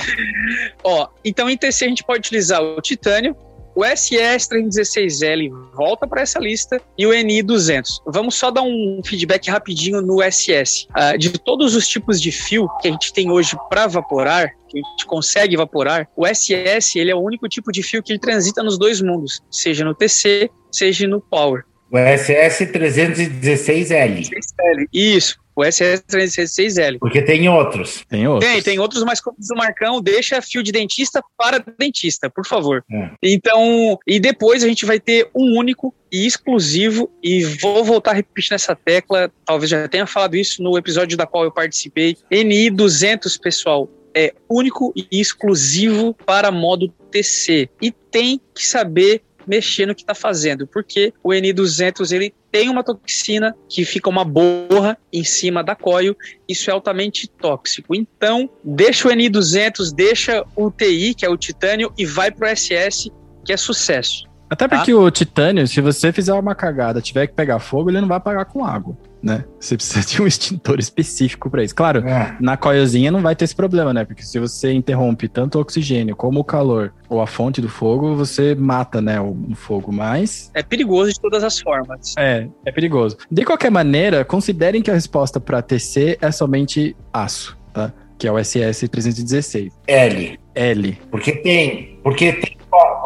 Ó, então em TC a gente pode utilizar o titânio, o SS 316L volta para essa lista e o NI 200. Vamos só dar um feedback rapidinho no SS. Uh, de todos os tipos de fio que a gente tem hoje para vaporar, que a gente consegue evaporar, o SS ele é o único tipo de fio que ele transita nos dois mundos, seja no TC, seja no Power. O SS 316L. Isso. O SS316L. Porque tem outros. Tem outros. Tem, tem outros, mas como o Marcão, deixa fio de dentista para dentista, por favor. É. Então, e depois a gente vai ter um único e exclusivo, e vou voltar a repetir nessa tecla, talvez já tenha falado isso no episódio da qual eu participei, NI 200, pessoal, é único e exclusivo para modo TC. E tem que saber mexer no que está fazendo, porque o N200 ele tem uma toxina que fica uma borra em cima da coil, isso é altamente tóxico. Então, deixa o N200, deixa o TI, que é o titânio, e vai pro SS, que é sucesso. Até porque tá? o titânio, se você fizer uma cagada, tiver que pegar fogo, ele não vai apagar com água, né? Você precisa de um extintor específico para isso. Claro, é. na coilzinha não vai ter esse problema, né? Porque se você interrompe tanto o oxigênio como o calor ou a fonte do fogo, você mata, né, o, o fogo, mas... É perigoso de todas as formas. É, é perigoso. De qualquer maneira, considerem que a resposta para TC é somente aço, tá? Que é o SS 316. L. L. Porque tem, porque tem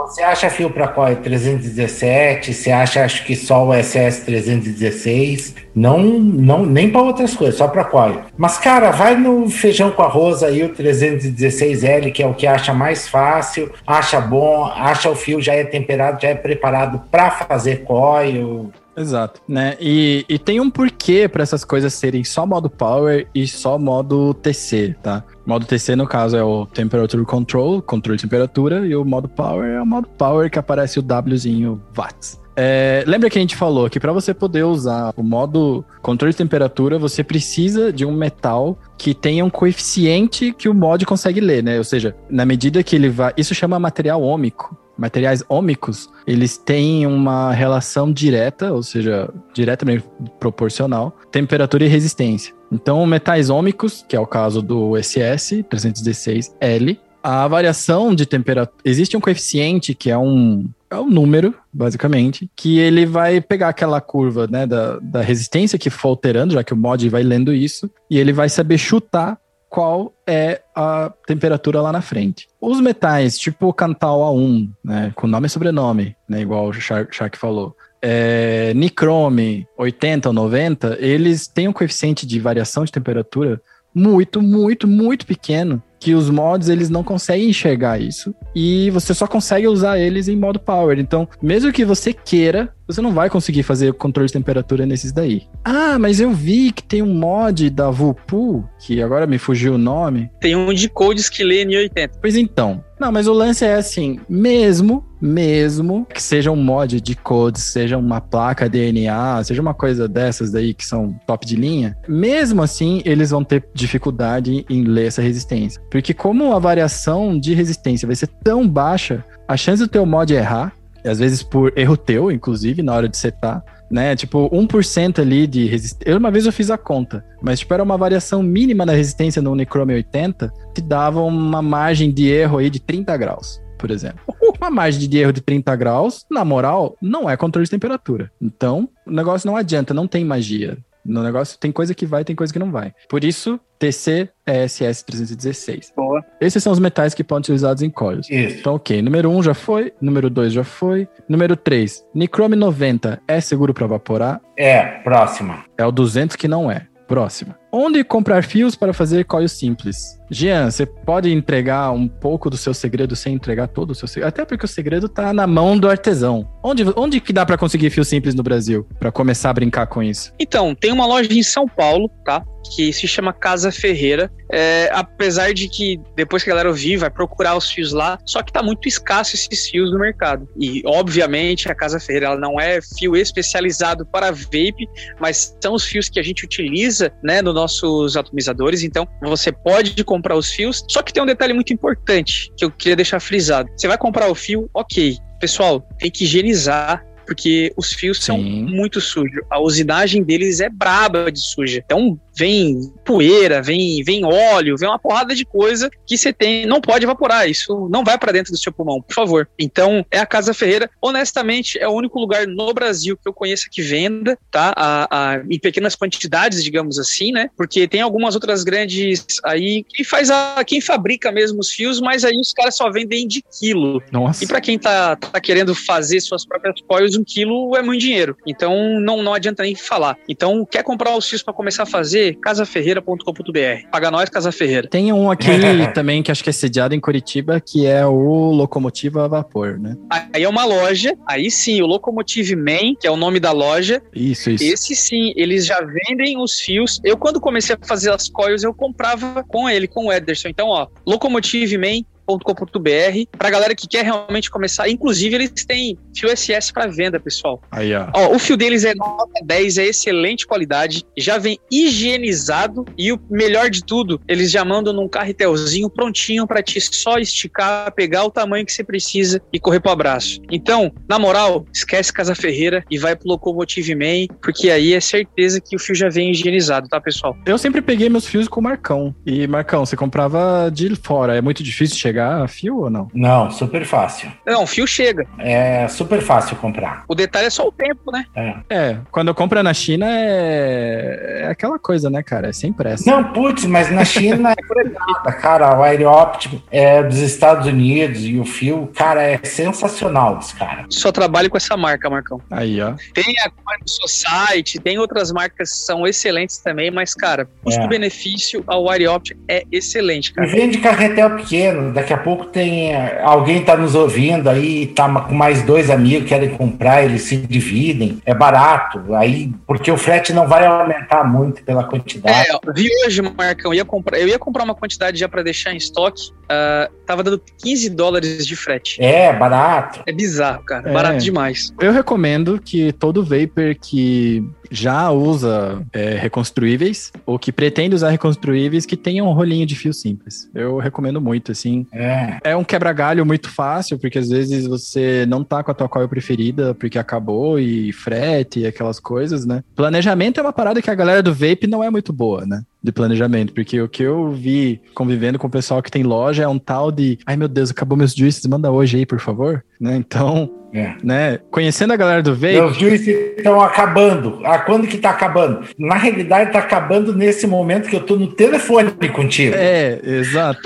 você acha fio para qual? 317? Você acha acho que só o SS 316? Não, não nem para outras coisas, só para qual? Mas cara, vai no feijão com arroz aí o 316L, que é o que acha mais fácil, acha bom, acha o fio já é temperado, já é preparado para fazer coil. Exato, né? E, e tem um porquê para essas coisas serem só modo power e só modo TC, tá? Modo TC, no caso, é o Temperature Control, controle de temperatura, e o modo power é o modo power que aparece o Wzinho watts. É, lembra que a gente falou que para você poder usar o modo controle de temperatura, você precisa de um metal que tenha um coeficiente que o mod consegue ler, né? Ou seja, na medida que ele vai. Isso chama material ômico materiais ômicos, eles têm uma relação direta, ou seja, diretamente proporcional, temperatura e resistência. Então, metais ômicos, que é o caso do SS 316L, a variação de temperatura. Existe um coeficiente que é um, é um número, basicamente, que ele vai pegar aquela curva né, da, da resistência que for alterando, já que o mod vai lendo isso, e ele vai saber chutar qual é a temperatura lá na frente. Os metais, tipo o Cantal A1, né, com nome e sobrenome, né, igual o Shark, falou, é, Nichrome 80 ou 90, eles têm um coeficiente de variação de temperatura muito, muito, muito pequeno que os mods eles não conseguem enxergar isso e você só consegue usar eles em modo power. Então, mesmo que você queira, você não vai conseguir fazer controle de temperatura nesses daí. Ah, mas eu vi que tem um mod da Vulpool, que agora me fugiu o nome. Tem um de codes que lê N80. Pois então. Não, mas o lance é assim, mesmo, mesmo que seja um mod de codes, seja uma placa DNA, seja uma coisa dessas daí que são top de linha, mesmo assim eles vão ter dificuldade em ler essa resistência. Porque como a variação de resistência vai ser tão baixa, a chance do teu mod errar às vezes por erro teu, inclusive, na hora de setar, né? Tipo, 1% ali de resistência. Uma vez eu fiz a conta, mas tipo, era uma variação mínima na resistência no Unichrome 80 que dava uma margem de erro aí de 30 graus, por exemplo. Uma margem de erro de 30 graus, na moral, não é controle de temperatura. Então, o negócio não adianta, não tem magia. No negócio tem coisa que vai, tem coisa que não vai. Por isso, TC é SS316. Boa. Esses são os metais que podem ser usados em coils. Isso. Então, ok. Número 1 um já foi. Número 2 já foi. Número 3. Nichrome 90 é seguro para evaporar? É, próxima. É o 200 que não é. Próxima. Onde comprar fios para fazer coil simples? Jean, você pode entregar um pouco do seu segredo sem entregar todo o seu segredo? Até porque o segredo tá na mão do artesão. Onde, onde que dá para conseguir fio simples no Brasil? Para começar a brincar com isso? Então, tem uma loja em São Paulo, tá? Que se chama Casa Ferreira. É, apesar de que depois que a galera ouvir, vai procurar os fios lá, só que tá muito escasso esses fios no mercado. E, obviamente, a Casa Ferreira ela não é fio especializado para vape, mas são os fios que a gente utiliza, né, nos nossos atomizadores. Então, você pode comprar os fios, só que tem um detalhe muito importante que eu queria deixar frisado. Você vai comprar o fio, ok. Pessoal, tem que higienizar porque os fios Sim. são muito sujos. A usinagem deles é braba de suja. Então, vem poeira, vem, vem óleo, vem uma porrada de coisa que você tem, não pode evaporar. Isso não vai para dentro do seu pulmão, por favor. Então, é a Casa Ferreira. Honestamente, é o único lugar no Brasil que eu conheço que venda, tá? A, a, em pequenas quantidades, digamos assim, né? Porque tem algumas outras grandes aí que faz a quem fabrica mesmo os fios, mas aí os caras só vendem de quilo. Nossa. E para quem tá, tá querendo fazer suas próprias coils, um quilo é muito dinheiro. Então, não, não adianta nem falar. Então, quer comprar os fios para começar a fazer? casaferreira.com.br. Paga nós, Casa Ferreira. Tem um aqui também que acho que é sediado em Curitiba, que é o Locomotiva a Vapor, né? Aí é uma loja, aí sim, o Locomotive Man, que é o nome da loja. Isso, isso. Esse sim, eles já vendem os fios. Eu, quando comecei a fazer as coils, eu comprava com ele, com o Ederson. Então, ó, Locomotive Man, para Pra galera que quer realmente começar. Inclusive, eles têm fio SS para venda, pessoal. Aí, ó. ó. O fio deles é nota 10, é excelente qualidade, já vem higienizado e o melhor de tudo, eles já mandam num carretelzinho prontinho para te só esticar, pegar o tamanho que você precisa e correr pro abraço. Então, na moral, esquece Casa Ferreira e vai pro Locomotive Man, porque aí é certeza que o fio já vem higienizado, tá, pessoal? Eu sempre peguei meus fios com o Marcão. E, Marcão, você comprava de fora, é muito difícil chegar chegar fio ou não? Não, super fácil. Não, fio chega. É super fácil comprar. O detalhe é só o tempo, né? É. é quando eu compro na China é... é aquela coisa, né, cara? É sem pressa. Não, putz, mas na China é fregada, cara. O Aerooptic é dos Estados Unidos e o fio, cara, é sensacional esse cara. Só trabalho com essa marca, Marcão. Aí, ó. Tem a Society, tem outras marcas que são excelentes também, mas, cara, custo-benefício, é. a Aerooptic é excelente, cara. E vende carretel pequeno, daqui a pouco tem eh, alguém está nos ouvindo aí, tá com mais dois amigos querem comprar, eles se dividem, é barato, aí porque o frete não vai aumentar muito pela quantidade. É, vi hoje, Marcão, eu ia comprar, eu ia comprar uma quantidade já para deixar em estoque, uh, tava dando 15 dólares de frete. É, barato. É bizarro, cara, é. barato demais. Eu recomendo que todo vapor que já usa é, reconstruíveis ou que pretende usar reconstruíveis que tenham um rolinho de fio simples. Eu recomendo muito, assim. É, é um quebra-galho muito fácil, porque às vezes você não tá com a tua coil preferida porque acabou e frete e aquelas coisas, né? Planejamento é uma parada que a galera do vape não é muito boa, né? De planejamento, porque o que eu vi convivendo com o pessoal que tem loja é um tal de, ai meu Deus, acabou meus juices, manda hoje aí, por favor, né? Então, é. né, conhecendo a galera do vape... Meus juices estão acabando. Ah, quando que tá acabando? Na realidade, tá acabando nesse momento que eu tô no telefone contigo. É, exato.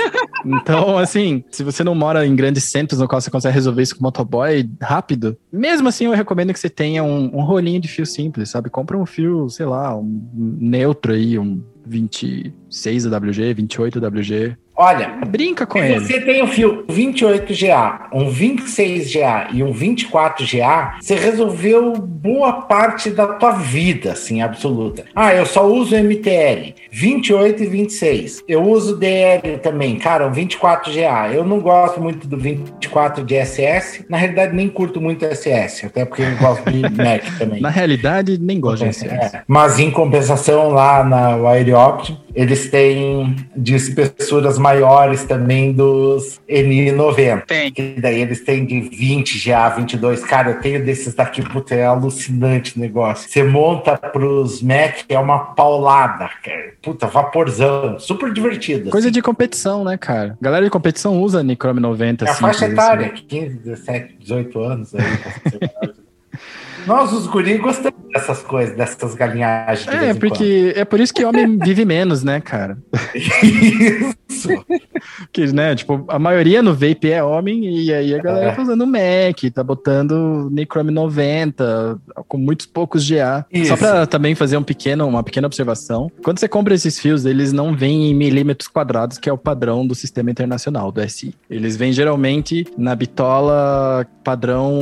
Então, assim, se você não mora em grandes centros no qual você consegue resolver isso com motoboy rápido, mesmo assim eu recomendo que você tenha um, um rolinho de fio simples, sabe? Compra um fio, sei lá, um neutro aí, um 26 AWG, 28 AWG, Olha, brinca com se ele. você tem um fio 28GA, um 26GA e um 24GA, você resolveu boa parte da tua vida, assim, absoluta. Ah, eu só uso MTL, 28 e 26. Eu uso DL também, cara, um 24GA. Eu não gosto muito do 24 de SS. Na realidade, nem curto muito SS, até porque eu gosto de Mac também. Na realidade, nem gosto de SS. É. Mas em compensação, lá na Wire Option, eles têm de espessuras maiores também dos N90. Tem. Que daí eles têm de 20 GA, 22. Cara, eu tenho desses daqui, puta, é alucinante o negócio. Você monta pros Mac, é uma paulada, cara. Puta, vaporzão. Super divertido. Coisa assim. de competição, né, cara? Galera de competição usa Nichrome 90. É a faixa etária, assim. 15, 17, 18 anos aí. Nós, os guris, gostamos dessas coisas, dessas galinhagens. É, porque é por isso que homem vive menos, né, cara? Isso. né, tipo, a maioria no vape é homem, e aí a galera é. tá usando Mac, tá botando Nichrome 90, com muitos poucos GA. Isso. Só pra também fazer um pequeno, uma pequena observação. Quando você compra esses fios, eles não vêm em milímetros quadrados, que é o padrão do sistema internacional, do SI. Eles vêm geralmente na bitola padrão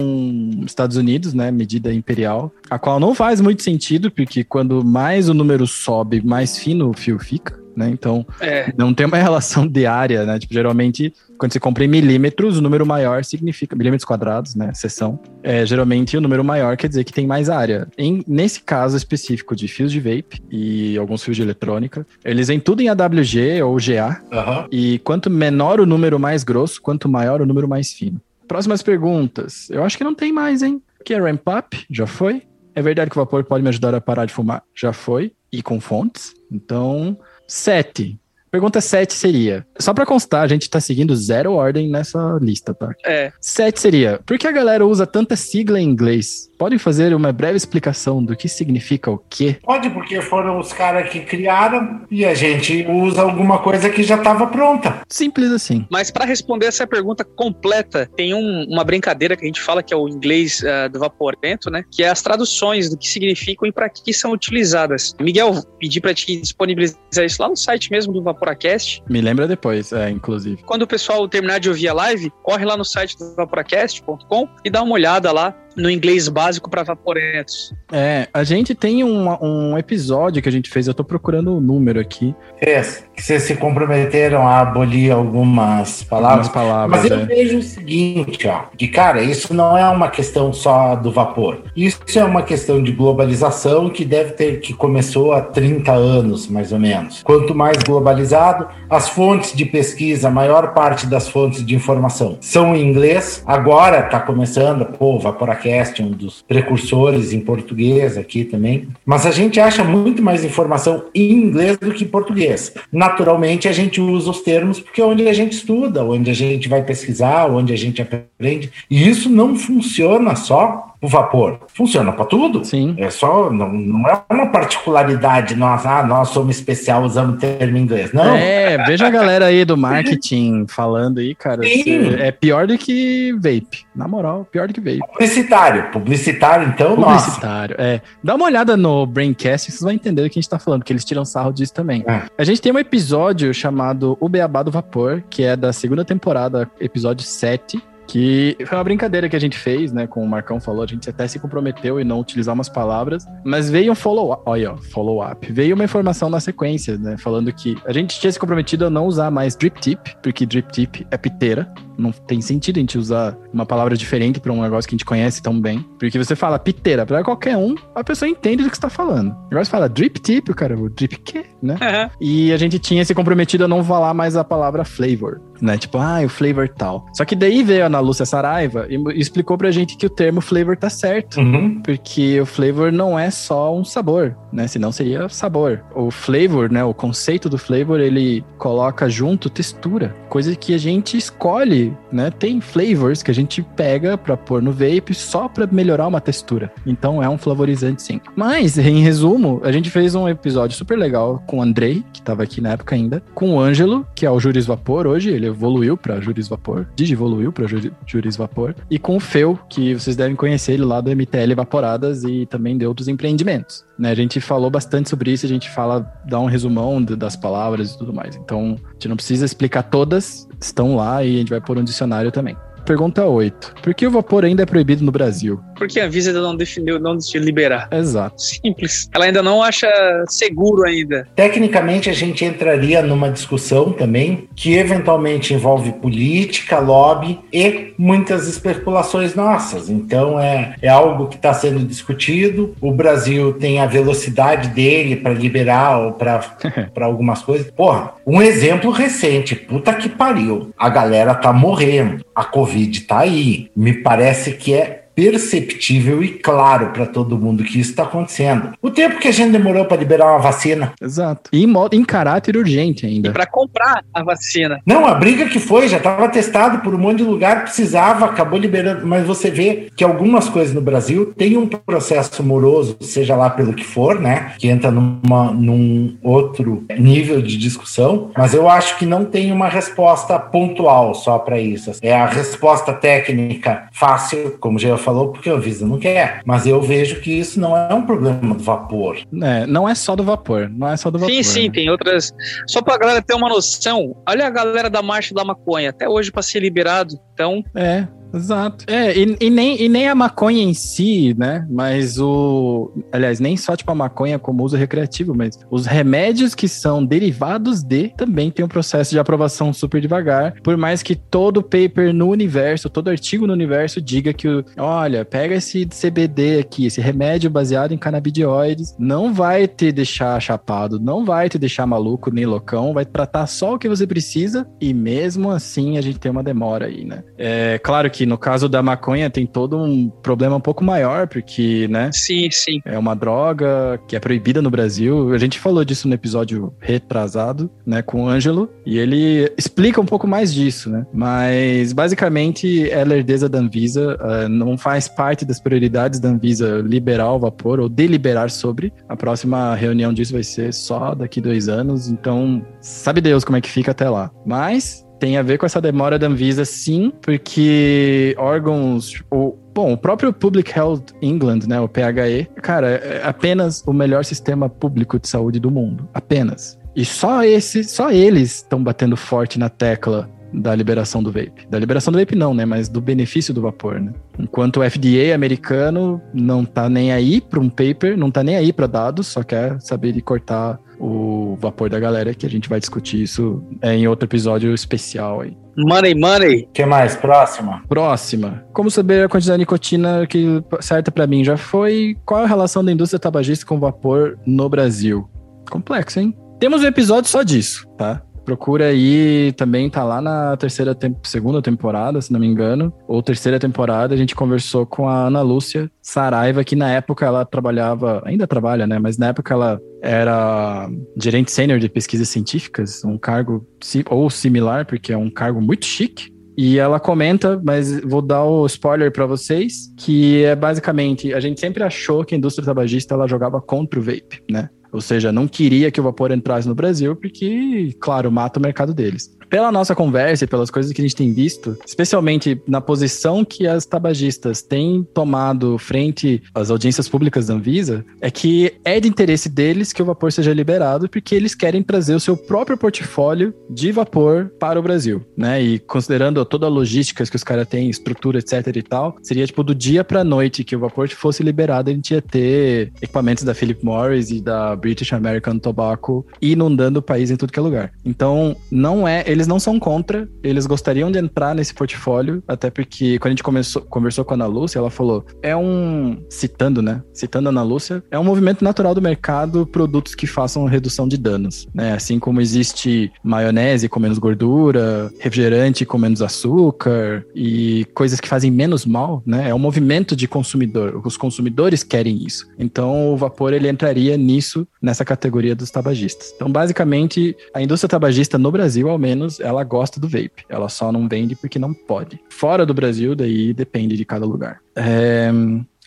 Estados Unidos, né, medida imperial, a qual não faz muito sentido, porque quando mais o número sobe, mais fino o fio fica né? Então, é. não tem uma relação de área, né? Tipo, geralmente, quando você compra em milímetros, o número maior significa milímetros quadrados, né? Seção. É, geralmente, o número maior quer dizer que tem mais área. Em, nesse caso específico de fios de vape e alguns fios de eletrônica, eles vêm tudo em AWG ou GA. Uhum. E quanto menor o número mais grosso, quanto maior o número mais fino. Próximas perguntas. Eu acho que não tem mais, hein? Que é ramp up? Já foi. É verdade que o vapor pode me ajudar a parar de fumar? Já foi. E com fontes. Então, 7. Pergunta 7 seria: só pra constar, a gente tá seguindo zero ordem nessa lista, tá? É. 7 seria: por que a galera usa tanta sigla em inglês? Podem fazer uma breve explicação do que significa o quê? Pode, porque foram os caras que criaram e a gente usa alguma coisa que já estava pronta. Simples assim. Mas para responder essa pergunta completa, tem um, uma brincadeira que a gente fala que é o inglês uh, do vaporento, né? Que é as traduções do que significam e para que são utilizadas. Miguel, pedi para te disponibilizar isso lá no site mesmo do Vaporacast. Me lembra depois, é, inclusive. Quando o pessoal terminar de ouvir a live, corre lá no site do vaporacast.com e dá uma olhada lá no inglês básico para vaporentos. É, a gente tem um, um episódio que a gente fez, eu tô procurando o número aqui. É, que vocês se comprometeram a abolir algumas palavras. Algumas palavras Mas eu é. vejo o seguinte, ó, que cara, isso não é uma questão só do vapor. Isso é uma questão de globalização que deve ter, que começou há 30 anos, mais ou menos. Quanto mais globalizado, as fontes de pesquisa, a maior parte das fontes de informação são em inglês. Agora tá começando, pô, Vaporacast podcast, um dos precursores em português aqui também. Mas a gente acha muito mais informação em inglês do que em português. Naturalmente, a gente usa os termos porque é onde a gente estuda, onde a gente vai pesquisar, onde a gente aprende. E isso não funciona só o vapor. Funciona para tudo. Sim. É só, não, não é uma particularidade, nós, ah, nós somos especial, usamos termo inglês. Não. É, veja a galera aí do marketing falando aí, cara. É pior do que vape. Na moral, pior do que vape. Publicitário. Publicitário, então, Publicitário, nossa. é. Dá uma olhada no Braincast, vocês vão entender do que a gente tá falando, que eles tiram sarro disso também. É. A gente tem um episódio chamado O Beabá do Vapor, que é da segunda temporada, episódio 7 que foi uma brincadeira que a gente fez, né? Como o Marcão falou, a gente até se comprometeu em não utilizar umas palavras, mas veio um follow-up, olha, follow-up, veio uma informação na sequência, né? Falando que a gente tinha se comprometido a não usar mais drip tip, porque drip tip é piteira, não tem sentido a gente usar uma palavra diferente para um negócio que a gente conhece tão bem, porque você fala piteira para qualquer um, a pessoa entende do que está falando. Agora você fala drip tip, o cara, o drip quê, né? Uhum. E a gente tinha se comprometido a não falar mais a palavra flavor, né? Tipo, ah, o flavor tal. Só que daí veio a Ana Lúcia Saraiva e explicou pra gente que o termo flavor tá certo. Uhum. Porque o flavor não é só um sabor, né? Senão seria sabor. O flavor, né? O conceito do flavor, ele coloca junto textura. Coisa que a gente escolhe, né? Tem flavors que a gente pega pra pôr no vape só pra melhorar uma textura. Então é um flavorizante sim. Mas, em resumo, a gente fez um episódio super legal com o Andrei, que tava aqui na época ainda, com o Ângelo, que é o Juris Vapor hoje, ele evoluiu pra Juris Vapor, digivoluiu pra Juris Vapor, e com o Feu, que vocês devem conhecer ele lá do MTL Vaporadas e também de outros empreendimentos. Né, a gente falou bastante sobre isso, a gente fala, dá um resumão das palavras e tudo mais. Então, a gente não precisa explicar todas, estão lá e a gente vai pôr um dicionário também. Pergunta 8. Por que o vapor ainda é proibido no Brasil? Porque a Visa ainda não definiu, não decidiu liberar. Exato. Simples. Ela ainda não acha seguro ainda. Tecnicamente, a gente entraria numa discussão também que eventualmente envolve política, lobby e muitas especulações nossas. Então, é, é algo que está sendo discutido. O Brasil tem a velocidade dele para liberar ou para algumas coisas. Porra, um exemplo recente. Puta que pariu. A galera tá morrendo. A Covid está aí. Me parece que é perceptível e claro para todo mundo que isso está acontecendo. O tempo que a gente demorou para liberar uma vacina. Exato. E em, modo, em caráter urgente ainda. E para comprar a vacina. Não, a briga que foi, já estava testado por um monte de lugar, precisava, acabou liberando. Mas você vê que algumas coisas no Brasil têm um processo moroso, seja lá pelo que for, né? Que entra numa, num outro nível de discussão. Mas eu acho que não tem uma resposta pontual só para isso. É a resposta técnica fácil, como já falou, porque o Visa não quer. Mas eu vejo que isso não é um problema do vapor. É, não é só do vapor. Não é só do vapor. Sim, sim, né? tem outras. Só pra galera ter uma noção, olha a galera da Marcha da Maconha, até hoje para ser liberado. Então. É, Exato. É, e, e, nem, e nem a maconha em si, né? Mas o. Aliás, nem só tipo a maconha como uso recreativo, mas os remédios que são derivados de também tem um processo de aprovação super devagar. Por mais que todo paper no universo, todo artigo no universo diga que, olha, pega esse CBD aqui, esse remédio baseado em canabidioides, não vai te deixar chapado, não vai te deixar maluco nem loucão, vai tratar só o que você precisa e mesmo assim a gente tem uma demora aí, né? É claro que que no caso da maconha tem todo um problema um pouco maior, porque, né? Sim, sim. É uma droga que é proibida no Brasil. A gente falou disso no episódio retrasado, né, com o Ângelo, e ele explica um pouco mais disso, né? Mas basicamente é a lerdeza da Anvisa, uh, não faz parte das prioridades da Anvisa liberar o vapor ou deliberar sobre. A próxima reunião disso vai ser só daqui dois anos, então sabe Deus como é que fica até lá. Mas tem a ver com essa demora da Anvisa, sim, porque órgãos, tipo, Bom, o próprio Public Health England, né, o PHE, cara, é apenas o melhor sistema público de saúde do mundo. Apenas. E só esse, só eles estão batendo forte na tecla da liberação do vape. Da liberação do vape não, né, mas do benefício do vapor, né? Enquanto o FDA americano não tá nem aí para um paper, não tá nem aí para dados, só quer saber de cortar o vapor da galera, que a gente vai discutir isso é, em outro episódio especial aí. Money, money. que mais? Próxima. Próxima. Como saber a quantidade de nicotina que certa para mim já foi? Qual a relação da indústria tabagista com vapor no Brasil? Complexo, hein? Temos um episódio só disso, tá? Procura aí, também tá lá na terceira, segunda temporada, se não me engano, ou terceira temporada, a gente conversou com a Ana Lúcia Saraiva, que na época ela trabalhava, ainda trabalha, né, mas na época ela era gerente sênior de pesquisas científicas, um cargo ou similar, porque é um cargo muito chique, e ela comenta, mas vou dar o spoiler para vocês, que é basicamente, a gente sempre achou que a indústria tabagista ela jogava contra o vape, né? Ou seja, não queria que o vapor entrasse no Brasil, porque, claro, mata o mercado deles pela nossa conversa e pelas coisas que a gente tem visto, especialmente na posição que as tabagistas têm tomado frente às audiências públicas da Anvisa, é que é de interesse deles que o vapor seja liberado, porque eles querem trazer o seu próprio portfólio de vapor para o Brasil, né? E considerando toda a logística que os caras têm, estrutura, etc e tal, seria tipo do dia para noite que o vapor fosse liberado, a gente ia ter equipamentos da Philip Morris e da British American Tobacco inundando o país em tudo que é lugar. Então, não é eles não são contra, eles gostariam de entrar nesse portfólio, até porque quando a gente começou, conversou com a Ana Lúcia, ela falou: é um. Citando, né? Citando a Ana Lúcia, é um movimento natural do mercado produtos que façam redução de danos, né? Assim como existe maionese com menos gordura, refrigerante com menos açúcar e coisas que fazem menos mal, né? É um movimento de consumidor. Os consumidores querem isso. Então o vapor ele entraria nisso, nessa categoria dos tabagistas. Então, basicamente, a indústria tabagista no Brasil, ao menos, ela gosta do vape. Ela só não vende porque não pode. Fora do Brasil, daí depende de cada lugar. É...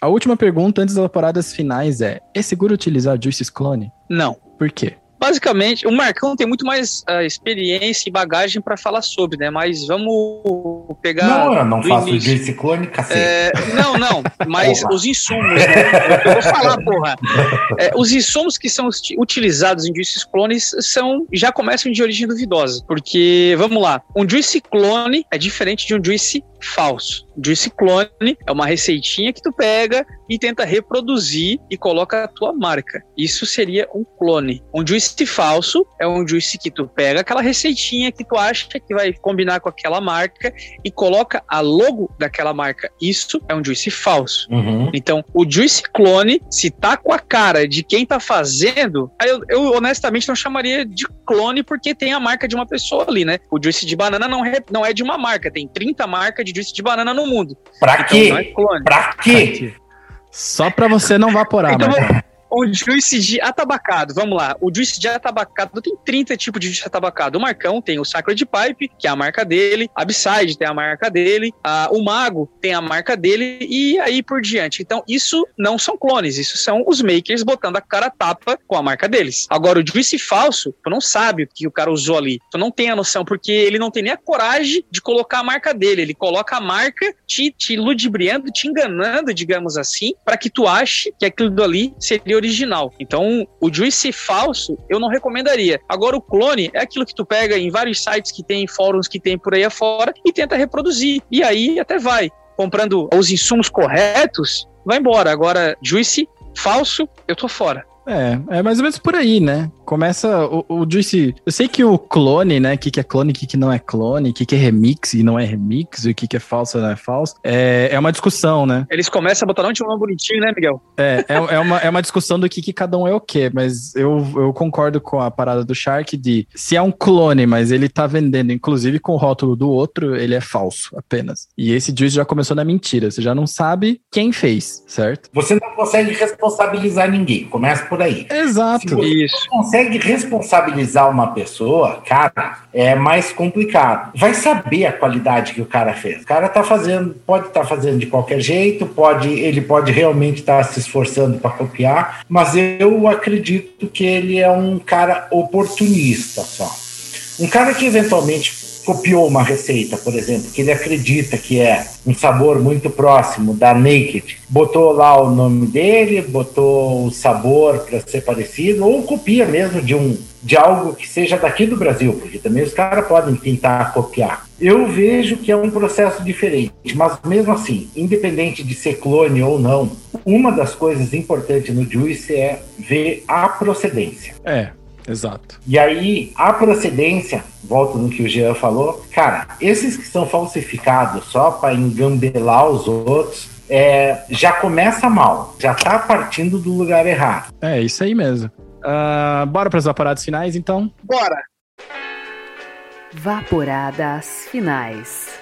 A última pergunta antes das paradas finais é: é seguro utilizar Juices Clone? Não. Por quê? Basicamente, o Marcão tem muito mais uh, experiência e bagagem para falar sobre, né? Mas vamos pegar. Não, eu não faço início. de ciclone, cacete. É, não, não, mas os insumos, né? Eu vou falar, porra. É, os insumos que são utilizados em juice clones são, já começam de origem duvidosa. Porque, vamos lá, um juice clone é diferente de um juice falso. Juice clone é uma receitinha que tu pega e tenta reproduzir e coloca a tua marca. Isso seria um clone. Um juice falso é um juice que tu pega aquela receitinha que tu acha que vai combinar com aquela marca e coloca a logo daquela marca. Isso é um juice falso. Uhum. Então, o juice clone, se tá com a cara de quem tá fazendo, eu, eu honestamente não chamaria de clone porque tem a marca de uma pessoa ali, né? O juice de banana não é, não é de uma marca, tem 30 marcas de juice de banana no mundo. Pra então, quê? É pra quê? Só pra você não vaporar, então, Marcão o juice de atabacado, vamos lá. O juice de atabacado tem 30 tipos de juice de atabacado. O Marcão tem o Sacred Pipe, que é a marca dele. A Abside tem a marca dele. A, o Mago tem a marca dele. E aí por diante. Então, isso não são clones. Isso são os makers botando a cara tapa com a marca deles. Agora, o juice falso, tu não sabe o que o cara usou ali. Tu não tem a noção, porque ele não tem nem a coragem de colocar a marca dele. Ele coloca a marca te, te ludibriando, te enganando, digamos assim, para que tu ache que aquilo ali seria original. Então, o juice falso eu não recomendaria. Agora, o clone é aquilo que tu pega em vários sites que tem, fóruns que tem por aí afora e tenta reproduzir. E aí até vai. Comprando os insumos corretos, vai embora. Agora, juice falso, eu tô fora. É, é mais ou menos por aí, né? Começa o, o Juice. Eu sei que o clone, né? O que, que é clone, o que, que não é clone, o que, que é remix e não é remix, o que, que é falso e não é falso. É, é uma discussão, né? Eles começam a botar um nome bonitinho, né, Miguel? É, é, é, uma, é uma discussão do que, que cada um é o quê, mas eu, eu concordo com a parada do Shark de se é um clone, mas ele tá vendendo, inclusive com o rótulo do outro, ele é falso apenas. E esse Juice já começou na mentira. Você já não sabe quem fez, certo? Você não consegue responsabilizar ninguém. Começa por aí. Exato. Se você Isso. consegue responsabilizar uma pessoa, cara, é mais complicado. Vai saber a qualidade que o cara fez. O cara tá fazendo, pode estar tá fazendo de qualquer jeito, pode, ele pode realmente estar tá se esforçando para copiar, mas eu acredito que ele é um cara oportunista só. Um cara que eventualmente copiou uma receita, por exemplo, que ele acredita que é um sabor muito próximo da Naked, botou lá o nome dele, botou o sabor para ser parecido, ou copia mesmo de um de algo que seja daqui do Brasil, porque também os caras podem tentar copiar. Eu vejo que é um processo diferente, mas mesmo assim, independente de ser clone ou não, uma das coisas importantes no Juice é ver a procedência. É, Exato. E aí, a procedência, volto no que o Jean falou, cara, esses que são falsificados só para engambelar os outros, é, já começa mal, já tá partindo do lugar errado. É, isso aí mesmo. Uh, bora para as vaporadas finais, então? Bora! Vaporadas finais.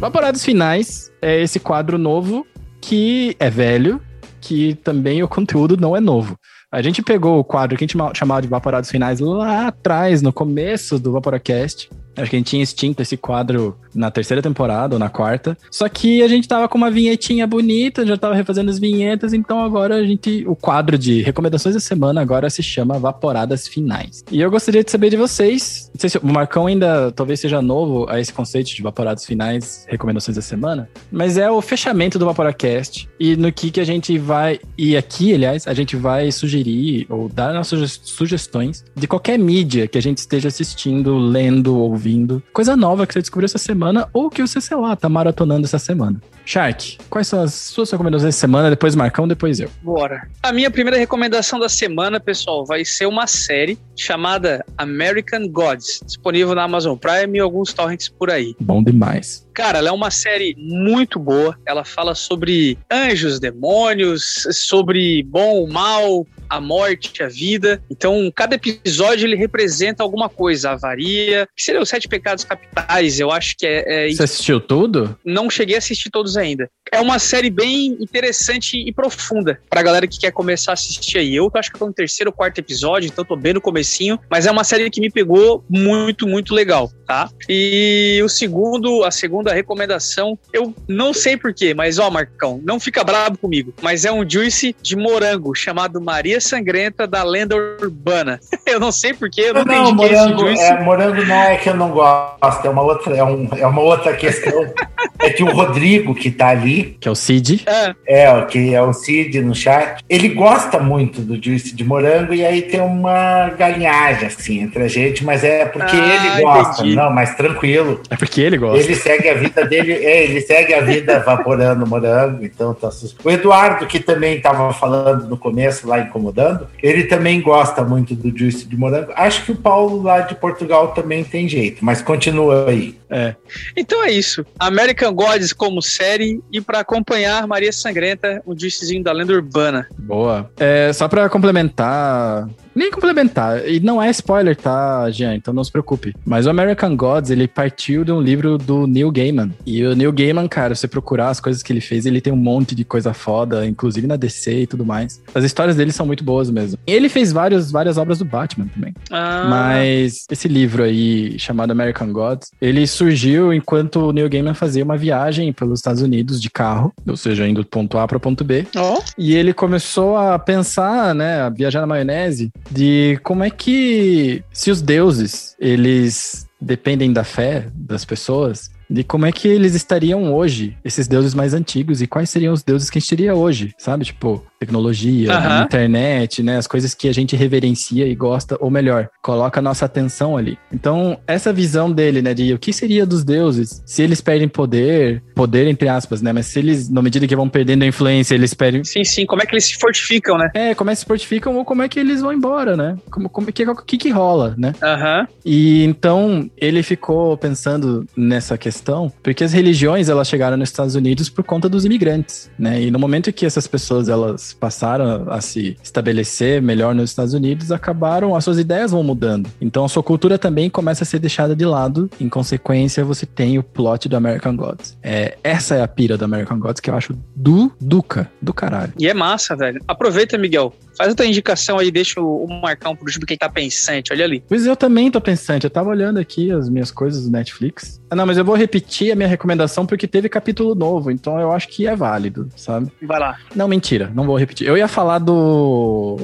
Vaporadas finais é esse quadro novo que é velho, que também o conteúdo não é novo. A gente pegou o quadro que a gente chamava de Vaporados Finais lá atrás, no começo do Vaporacast, Acho que a gente tinha extinto esse quadro na terceira temporada ou na quarta. Só que a gente tava com uma vinhetinha bonita, já tava refazendo as vinhetas, então agora a gente. O quadro de recomendações da semana agora se chama Vaporadas Finais. E eu gostaria de saber de vocês. Não sei se o Marcão ainda talvez seja novo a esse conceito de Vaporadas Finais, recomendações da semana. Mas é o fechamento do Vaporacast e no que, que a gente vai. E aqui, aliás, a gente vai sugerir ou dar nossas sugestões de qualquer mídia que a gente esteja assistindo, lendo, ouvindo ouvindo, coisa nova que você descobriu essa semana ou que você, sei lá, tá maratonando essa semana. Shark, quais são as suas recomendações da semana? Depois Marcão, depois eu. Bora. A minha primeira recomendação da semana, pessoal, vai ser uma série chamada American Gods, disponível na Amazon Prime e alguns torrents por aí. Bom demais. Cara, ela é uma série muito boa. Ela fala sobre anjos, demônios, sobre bom, mal, a morte, a vida. Então, cada episódio ele representa alguma coisa. A avaria, que seria os sete pecados capitais. Eu acho que é, é Você assistiu tudo? Não cheguei a assistir todos ainda. É uma série bem interessante e profunda pra galera que quer começar a assistir aí. Eu acho que tô no terceiro ou quarto episódio, então tô bem no comecinho, mas é uma série que me pegou muito, muito legal, tá? E o segundo, a segunda recomendação, eu não sei porquê, mas ó, Marcão, não fica bravo comigo, mas é um juice de morango chamado Maria Sangrenta da Lenda Urbana. eu não sei porquê, eu não, não entendi morango, esse juice. É, morango não é que eu não gosto, é uma outra, é, um, é uma outra questão. é que o Rodrigo, que tá ali. Que é o Cid. É, é, que é o Cid no chat. Ele gosta muito do juice de morango e aí tem uma galinhagem, assim, entre a gente, mas é porque ah, ele gosta. Entendi. Não, mas tranquilo. É porque ele gosta. Ele segue a vida dele, é, ele segue a vida evaporando morango, então tá O Eduardo, que também estava falando no começo, lá incomodando, ele também gosta muito do juice de morango. Acho que o Paulo lá de Portugal também tem jeito, mas continua aí. É. Então é isso. American Gods como série e para acompanhar Maria Sangrenta, o juicezinho da lenda urbana. Boa. É, só para complementar nem complementar. E não é spoiler, tá, Jean? Então não se preocupe. Mas o American Gods, ele partiu de um livro do Neil Gaiman. E o Neil Gaiman, cara, se você procurar as coisas que ele fez, ele tem um monte de coisa foda, inclusive na DC e tudo mais. As histórias dele são muito boas mesmo. E ele fez vários, várias obras do Batman também. Ah. Mas esse livro aí, chamado American Gods, ele surgiu enquanto o Neil Gaiman fazia uma viagem pelos Estados Unidos de carro, ou seja, indo do ponto A para o ponto B. Oh. E ele começou a pensar, né, a viajar na maionese, de como é que se os deuses eles dependem da fé das pessoas, de como é que eles estariam hoje, esses deuses mais antigos, e quais seriam os deuses que a gente teria hoje, sabe? Tipo, tecnologia, uhum. internet, né? As coisas que a gente reverencia e gosta, ou melhor, coloca a nossa atenção ali. Então, essa visão dele, né, de o que seria dos deuses se eles perdem poder, poder entre aspas, né? Mas se eles, na medida que vão perdendo a influência, eles perdem. Sim, sim, como é que eles se fortificam, né? É, como é que se fortificam ou como é que eles vão embora, né? Como, como que, que, que rola, né? Aham. Uhum. E então, ele ficou pensando nessa questão, porque as religiões, elas chegaram nos Estados Unidos por conta dos imigrantes, né? E no momento que essas pessoas, elas passaram a se estabelecer melhor nos Estados Unidos, acabaram, as suas ideias vão mudando. Então a sua cultura também começa a ser deixada de lado. Em consequência, você tem o plot do American Gods. É, essa é a pira do American Gods que eu acho do Duca, do caralho. E é massa, velho. Aproveita, Miguel. Faz a tua indicação aí, deixa o, o Marcão por último, quem tá pensante, olha ali. Pois eu também tô pensante, eu tava olhando aqui as minhas coisas do Netflix. Ah, não, mas eu vou repetir a minha recomendação porque teve capítulo novo, então eu acho que é válido, sabe? Vai lá. Não, mentira, não vou repetir. Eu ia falar do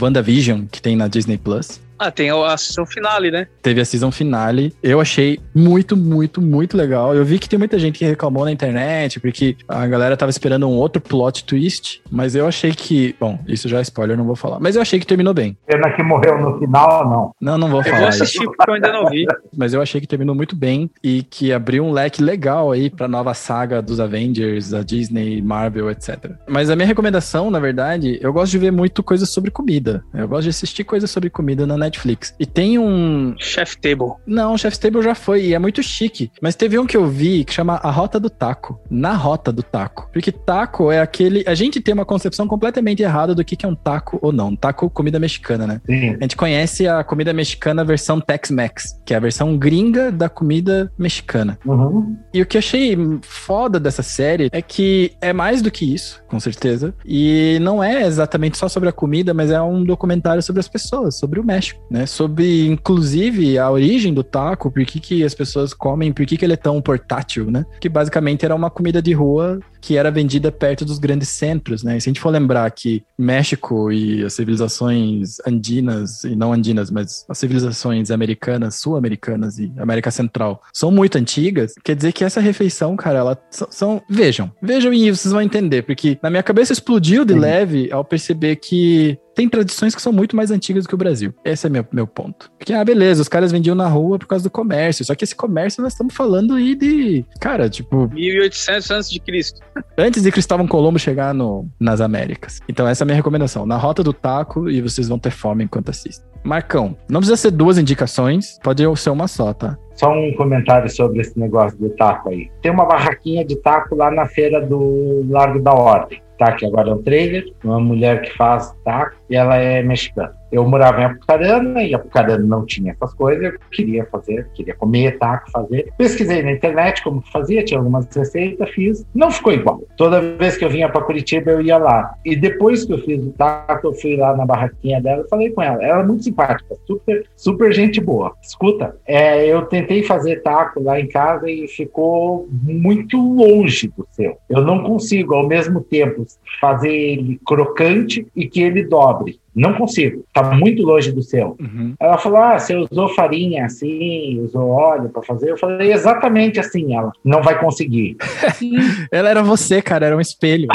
WandaVision, que tem na Disney Plus. Ah, tem a season finale, né? Teve a season finale. Eu achei muito, muito, muito legal. Eu vi que tem muita gente que reclamou na internet, porque a galera tava esperando um outro plot twist, mas eu achei que. Bom, isso já é spoiler, não vou falar. Mas eu achei que terminou bem. Pena que morreu no final, não. Não, não vou falar. Eu vou assistir porque eu ainda não vi. Mas eu achei que terminou muito bem e que abriu um leque legal aí pra nova saga dos Avengers, a Disney, Marvel, etc. Mas a minha recomendação, na verdade, eu gosto de ver muito coisas sobre comida. Eu gosto de assistir coisas sobre comida na Netflix. E tem um. Chef Table. Não, Chef Table já foi e é muito chique. Mas teve um que eu vi que chama A Rota do Taco. Na Rota do Taco. Porque taco é aquele. A gente tem uma concepção completamente errada do que é um taco ou não. Taco, comida mexicana, né? Sim. A gente conhece a comida mexicana versão Tex-Mex, que é a versão gringa da comida mexicana. Uhum. E o que eu achei foda dessa série é que é mais do que isso, com certeza. E não é exatamente só sobre a comida, mas é um documentário sobre as pessoas, sobre o México, né? Sobre, inclusive, a origem do taco, por que, que as pessoas comem, por que, que ele é tão portátil, né? Que basicamente era uma comida de rua que era vendida perto dos grandes centros, né? E se a gente for lembrar que México e as civilizações andinas, e não andinas, mas as civilizações americanas, sul-americanas e América Central são muito antigas, quer dizer que essa refeição, cara, ela são, são vejam, vejam e vocês vão entender, porque na minha cabeça explodiu de uhum. leve ao perceber que tem tradições que são muito mais antigas do que o Brasil. Esse é meu, meu ponto. Porque, ah, beleza, os caras vendiam na rua por causa do comércio. Só que esse comércio nós estamos falando aí de. Cara, tipo. 1800 antes de Cristo. Antes de Cristóvão Colombo chegar no, nas Américas. Então, essa é a minha recomendação. Na rota do taco e vocês vão ter fome enquanto assistem. Marcão, não precisa ser duas indicações, pode ser uma só, tá? Só um comentário sobre esse negócio do taco aí. Tem uma barraquinha de taco lá na feira do Largo da Ordem tá? Que agora é um trailer, uma mulher que faz taco e ela é mexicana. Eu morava em Apucarana e Apucarana não tinha essas coisas, eu queria fazer, queria comer taco, fazer. Pesquisei na internet como fazia, tinha algumas receitas, fiz. Não ficou igual. Toda vez que eu vinha para Curitiba, eu ia lá. E depois que eu fiz o taco, eu fui lá na barraquinha dela falei com ela. Ela é muito simpática, super, super gente boa. Escuta, é, eu tentei fazer taco lá em casa e ficou muito longe do seu. Eu não consigo, ao mesmo tempo, fazer ele crocante e que ele dobre. Não consigo, está muito longe do seu. Uhum. Ela falou: Ah, você usou farinha assim, usou óleo para fazer. Eu falei: Exatamente assim. Ela não vai conseguir. ela era você, cara, era um espelho.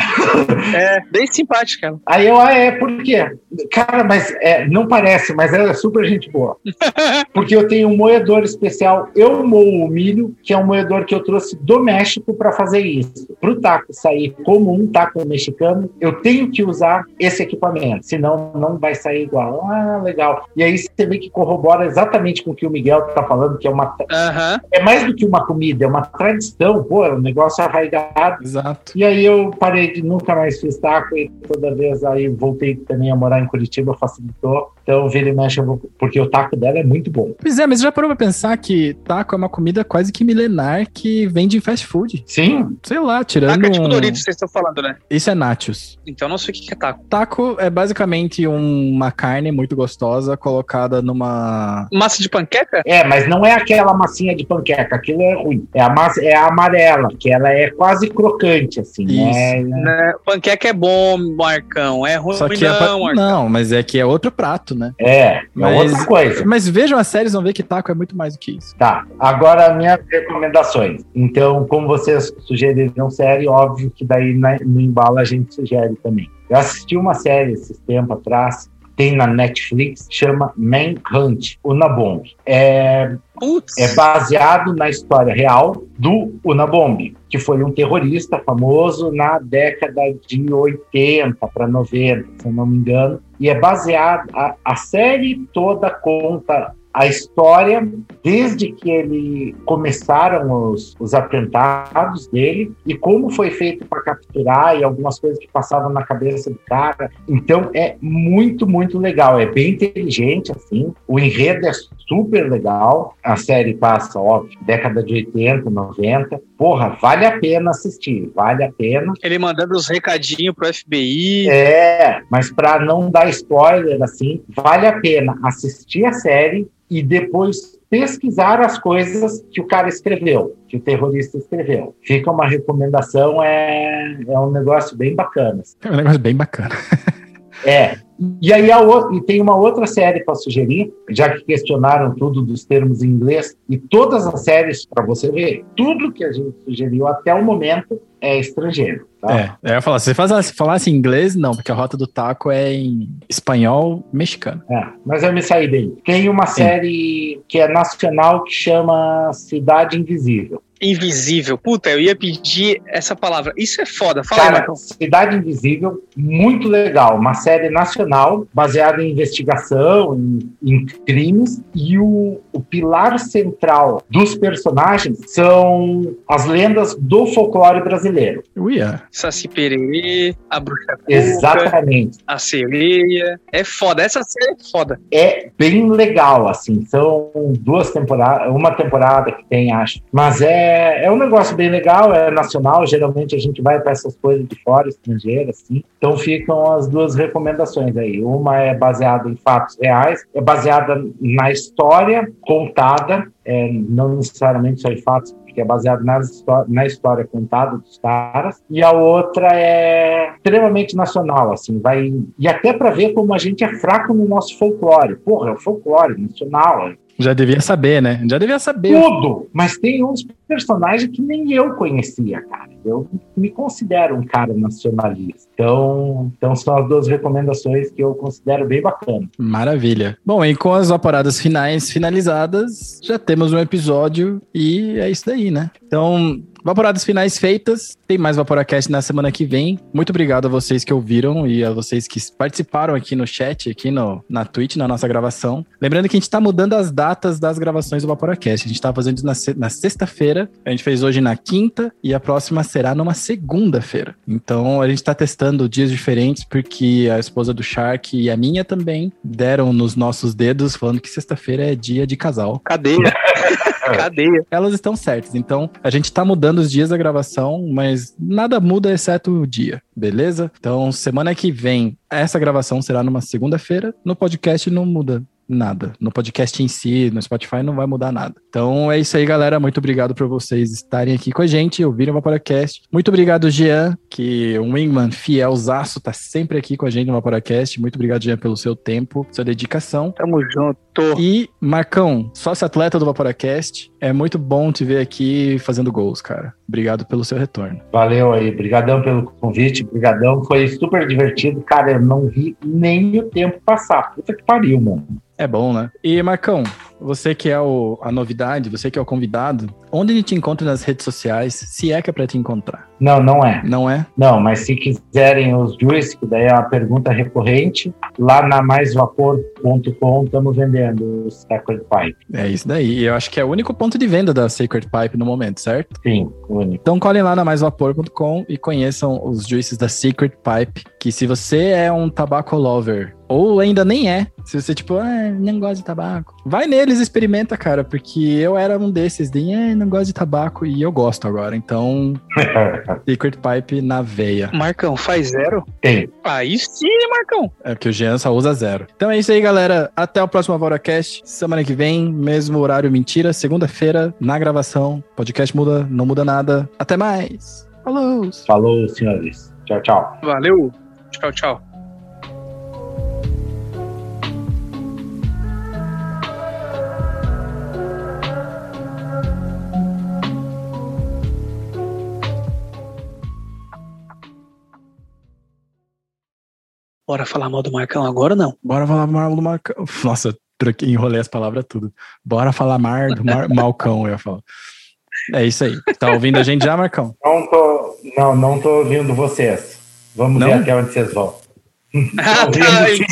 é, bem simpática. Aí eu, ah, é, por quê? Cara, mas é, não parece, mas ela é super gente boa. Porque eu tenho um moedor especial. Eu moo o milho, que é um moedor que eu trouxe do México para fazer isso. Para o taco sair como um taco mexicano, eu tenho que usar esse equipamento, senão não não vai sair igual. Ah, legal. E aí você vê que corrobora exatamente com o que o Miguel tá falando, que é uma. Uhum. É mais do que uma comida, é uma tradição, pô, é um negócio arraigado. Exato. E aí eu parei de nunca mais fiz taco e toda vez aí voltei também a morar em Curitiba, facilitou. Então, vira e mexe, vou... porque o taco dela é muito bom. Pois é, mas já parou pra pensar que taco é uma comida quase que milenar que vende em fast food? Sim. Sei lá, tirando. Taco é tipo. Doritos, vocês estão falando, né? Isso é nachos. Então não sei o que é taco. Taco é basicamente uma carne muito gostosa colocada numa. Massa de panqueca? É, mas não é aquela massinha de panqueca, aquilo é ruim. É a massa, é a amarela, que ela é quase crocante, assim. Né? Né? Panqueca é bom, Marcão. É ruim, Só que não, é pa- Marcão. Não, mas é que é outro prato, né? É, é Mas- outra coisa. Mas vejam as séries, vão ver que taco é muito mais do que isso. Tá, agora minhas recomendações. Então, como vocês sugeriram série, óbvio que daí no embalo a gente sugere também. Eu assisti uma série esses tempo atrás, tem na Netflix, chama Manhunt, Unabomb. É, Putz. é baseado na história real do Unabomb, que foi um terrorista famoso na década de 80 para 90, se eu não me engano. E é baseado, a, a série toda conta a história desde que ele começaram os, os atentados dele e como foi feito para capturar e algumas coisas que passavam na cabeça do cara. Então é muito, muito legal. É bem inteligente, assim. O enredo é super legal. A série passa, óbvio, década de 80, 90. Porra, vale a pena assistir, vale a pena. Ele mandando os recadinhos pro FBI. É, mas para não dar spoiler, assim, vale a pena assistir a série e depois pesquisar as coisas que o cara escreveu, que o terrorista escreveu. Fica uma recomendação, é, é um negócio bem bacana. É um negócio bem bacana. É. E aí e tem uma outra série para sugerir, já que questionaram tudo dos termos em inglês, e todas as séries, para você ver, tudo que a gente sugeriu até o momento é estrangeiro. Tá? É, eu ia falar, se você falasse, inglês, não, porque a rota do taco é em espanhol mexicano. É, mas eu me saí bem. Tem uma série que é nacional que chama Cidade Invisível. Invisível. Puta, eu ia pedir essa palavra. Isso é foda. Fala aí, Cara, Marcão. Cidade Invisível, muito legal. Uma série nacional baseada em investigação, em, em crimes. E o, o pilar central dos personagens são as lendas do folclore brasileiro. Uia. Saci Pererê, a Bruxa Cuca, Exatamente. a Sereia. É foda. Essa série é foda. É bem legal, assim. São duas temporadas, uma temporada que tem, acho. Mas é, é um negócio bem legal, é nacional. Geralmente a gente vai para essas coisas de fora, estrangeiras, assim. Então ficam as duas recomendações aí. Uma é baseada em fatos reais, é baseada na história contada, é, não necessariamente só em fatos, porque é baseado nas na história contada dos caras. E a outra é extremamente nacional, assim, vai e até para ver como a gente é fraco no nosso folclore. Porra, é o folclore nacional, é Já devia saber, né? Já devia saber. tudo. Mas tem uns personagens que nem eu conhecia, cara. Eu me considero um cara nacionalista. Então, então são as duas recomendações que eu considero bem bacanas. Maravilha. Bom, e com as vaporadas finais finalizadas, já temos um episódio e é isso daí, né? Então, vaporadas finais feitas, tem mais Vaporacast na semana que vem. Muito obrigado a vocês que ouviram e a vocês que participaram aqui no chat, aqui no, na Twitch, na nossa gravação. Lembrando que a gente tá mudando as datas das gravações do Vaporacast. A gente tá fazendo isso na, na sexta-feira, a gente fez hoje na quinta e a próxima será numa segunda-feira. Então, a gente tá testando dias diferentes porque a esposa do Shark e a minha também deram nos nossos dedos falando que sexta-feira é dia de casal. Cadeia. Cadeia. Elas estão certas. Então, a gente tá mudando os dias da gravação, mas nada muda exceto o dia, beleza? Então, semana que vem, essa gravação será numa segunda-feira. No podcast não muda nada. No podcast em si, no Spotify, não vai mudar nada. Então é isso aí, galera. Muito obrigado por vocês estarem aqui com a gente, ouvirem o Vaporacast. Muito obrigado, Jean, que um Wingman fielzaço, tá sempre aqui com a gente no Vaporacast. Muito obrigado, Jean, pelo seu tempo, sua dedicação. Tamo junto. E, Marcão, sócio atleta do Vaporacast, é muito bom te ver aqui fazendo gols, cara. Obrigado pelo seu retorno. Valeu aí, brigadão pelo convite, brigadão. Foi super divertido. Cara, eu não vi nem o tempo passar. Puta que pariu, mano. É bom, né? E, Marcão, você que é o- a novidade, você que é o convidado, onde a gente encontra nas redes sociais, se é que é pra te encontrar? Não, não é. Não é? Não, mas se quiserem os juice, que daí é uma pergunta recorrente, lá na maisvapor.com estamos vendendo o Sacred Pipe. É isso daí. Eu acho que é o único ponto de venda da Sacred Pipe no momento, certo? Sim, único. Então colhem lá na maisvapor.com e conheçam os juices da Secret Pipe, que se você é um tabaco lover ou ainda nem é, se você tipo, ah, não gosta de tabaco, vai neles, experimenta, cara, porque eu era um desses de, ah, não gosto de tabaco e eu gosto agora. Então, Secret Pipe na veia. Marcão, faz zero? Tem. Aí sim, Marcão. É que o Jean só usa zero. Então é isso aí, galera. Até o próximo Avoracast. Semana que vem, mesmo horário mentira, segunda-feira, na gravação. Podcast muda, não muda nada. Até mais. Falou! Falou, senhores. Tchau, tchau. Valeu. Tchau, tchau. Bora falar mal do Marcão agora ou não? Bora falar mal do Marcão. Nossa, enrolei as palavras tudo. Bora falar mar do Mar, Malcão, eu ia falar. É isso aí. Tá ouvindo a gente já, Marcão? Não tô, não, não tô ouvindo vocês. Vamos Não? ver até onde vocês vão. Ah, tá. sim.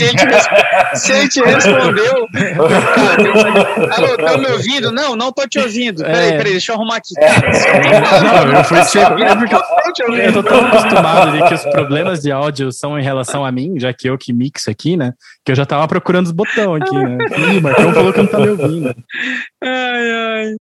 Se a res- gente respondeu. Eu- Alô, tá me ouvindo? Não, não tô te ouvindo. Peraí, É. peraí, deixa eu arrumar aqui. Não, eu. É Não tô te eu ouvindo. tô tão acostumado de que os problemas de áudio são em relação a mim, já que eu que mixo aqui, né? Que eu já tava procurando os botões aqui, né? Ih, o Marcão falou que não tá me ouvindo. Ai, ai.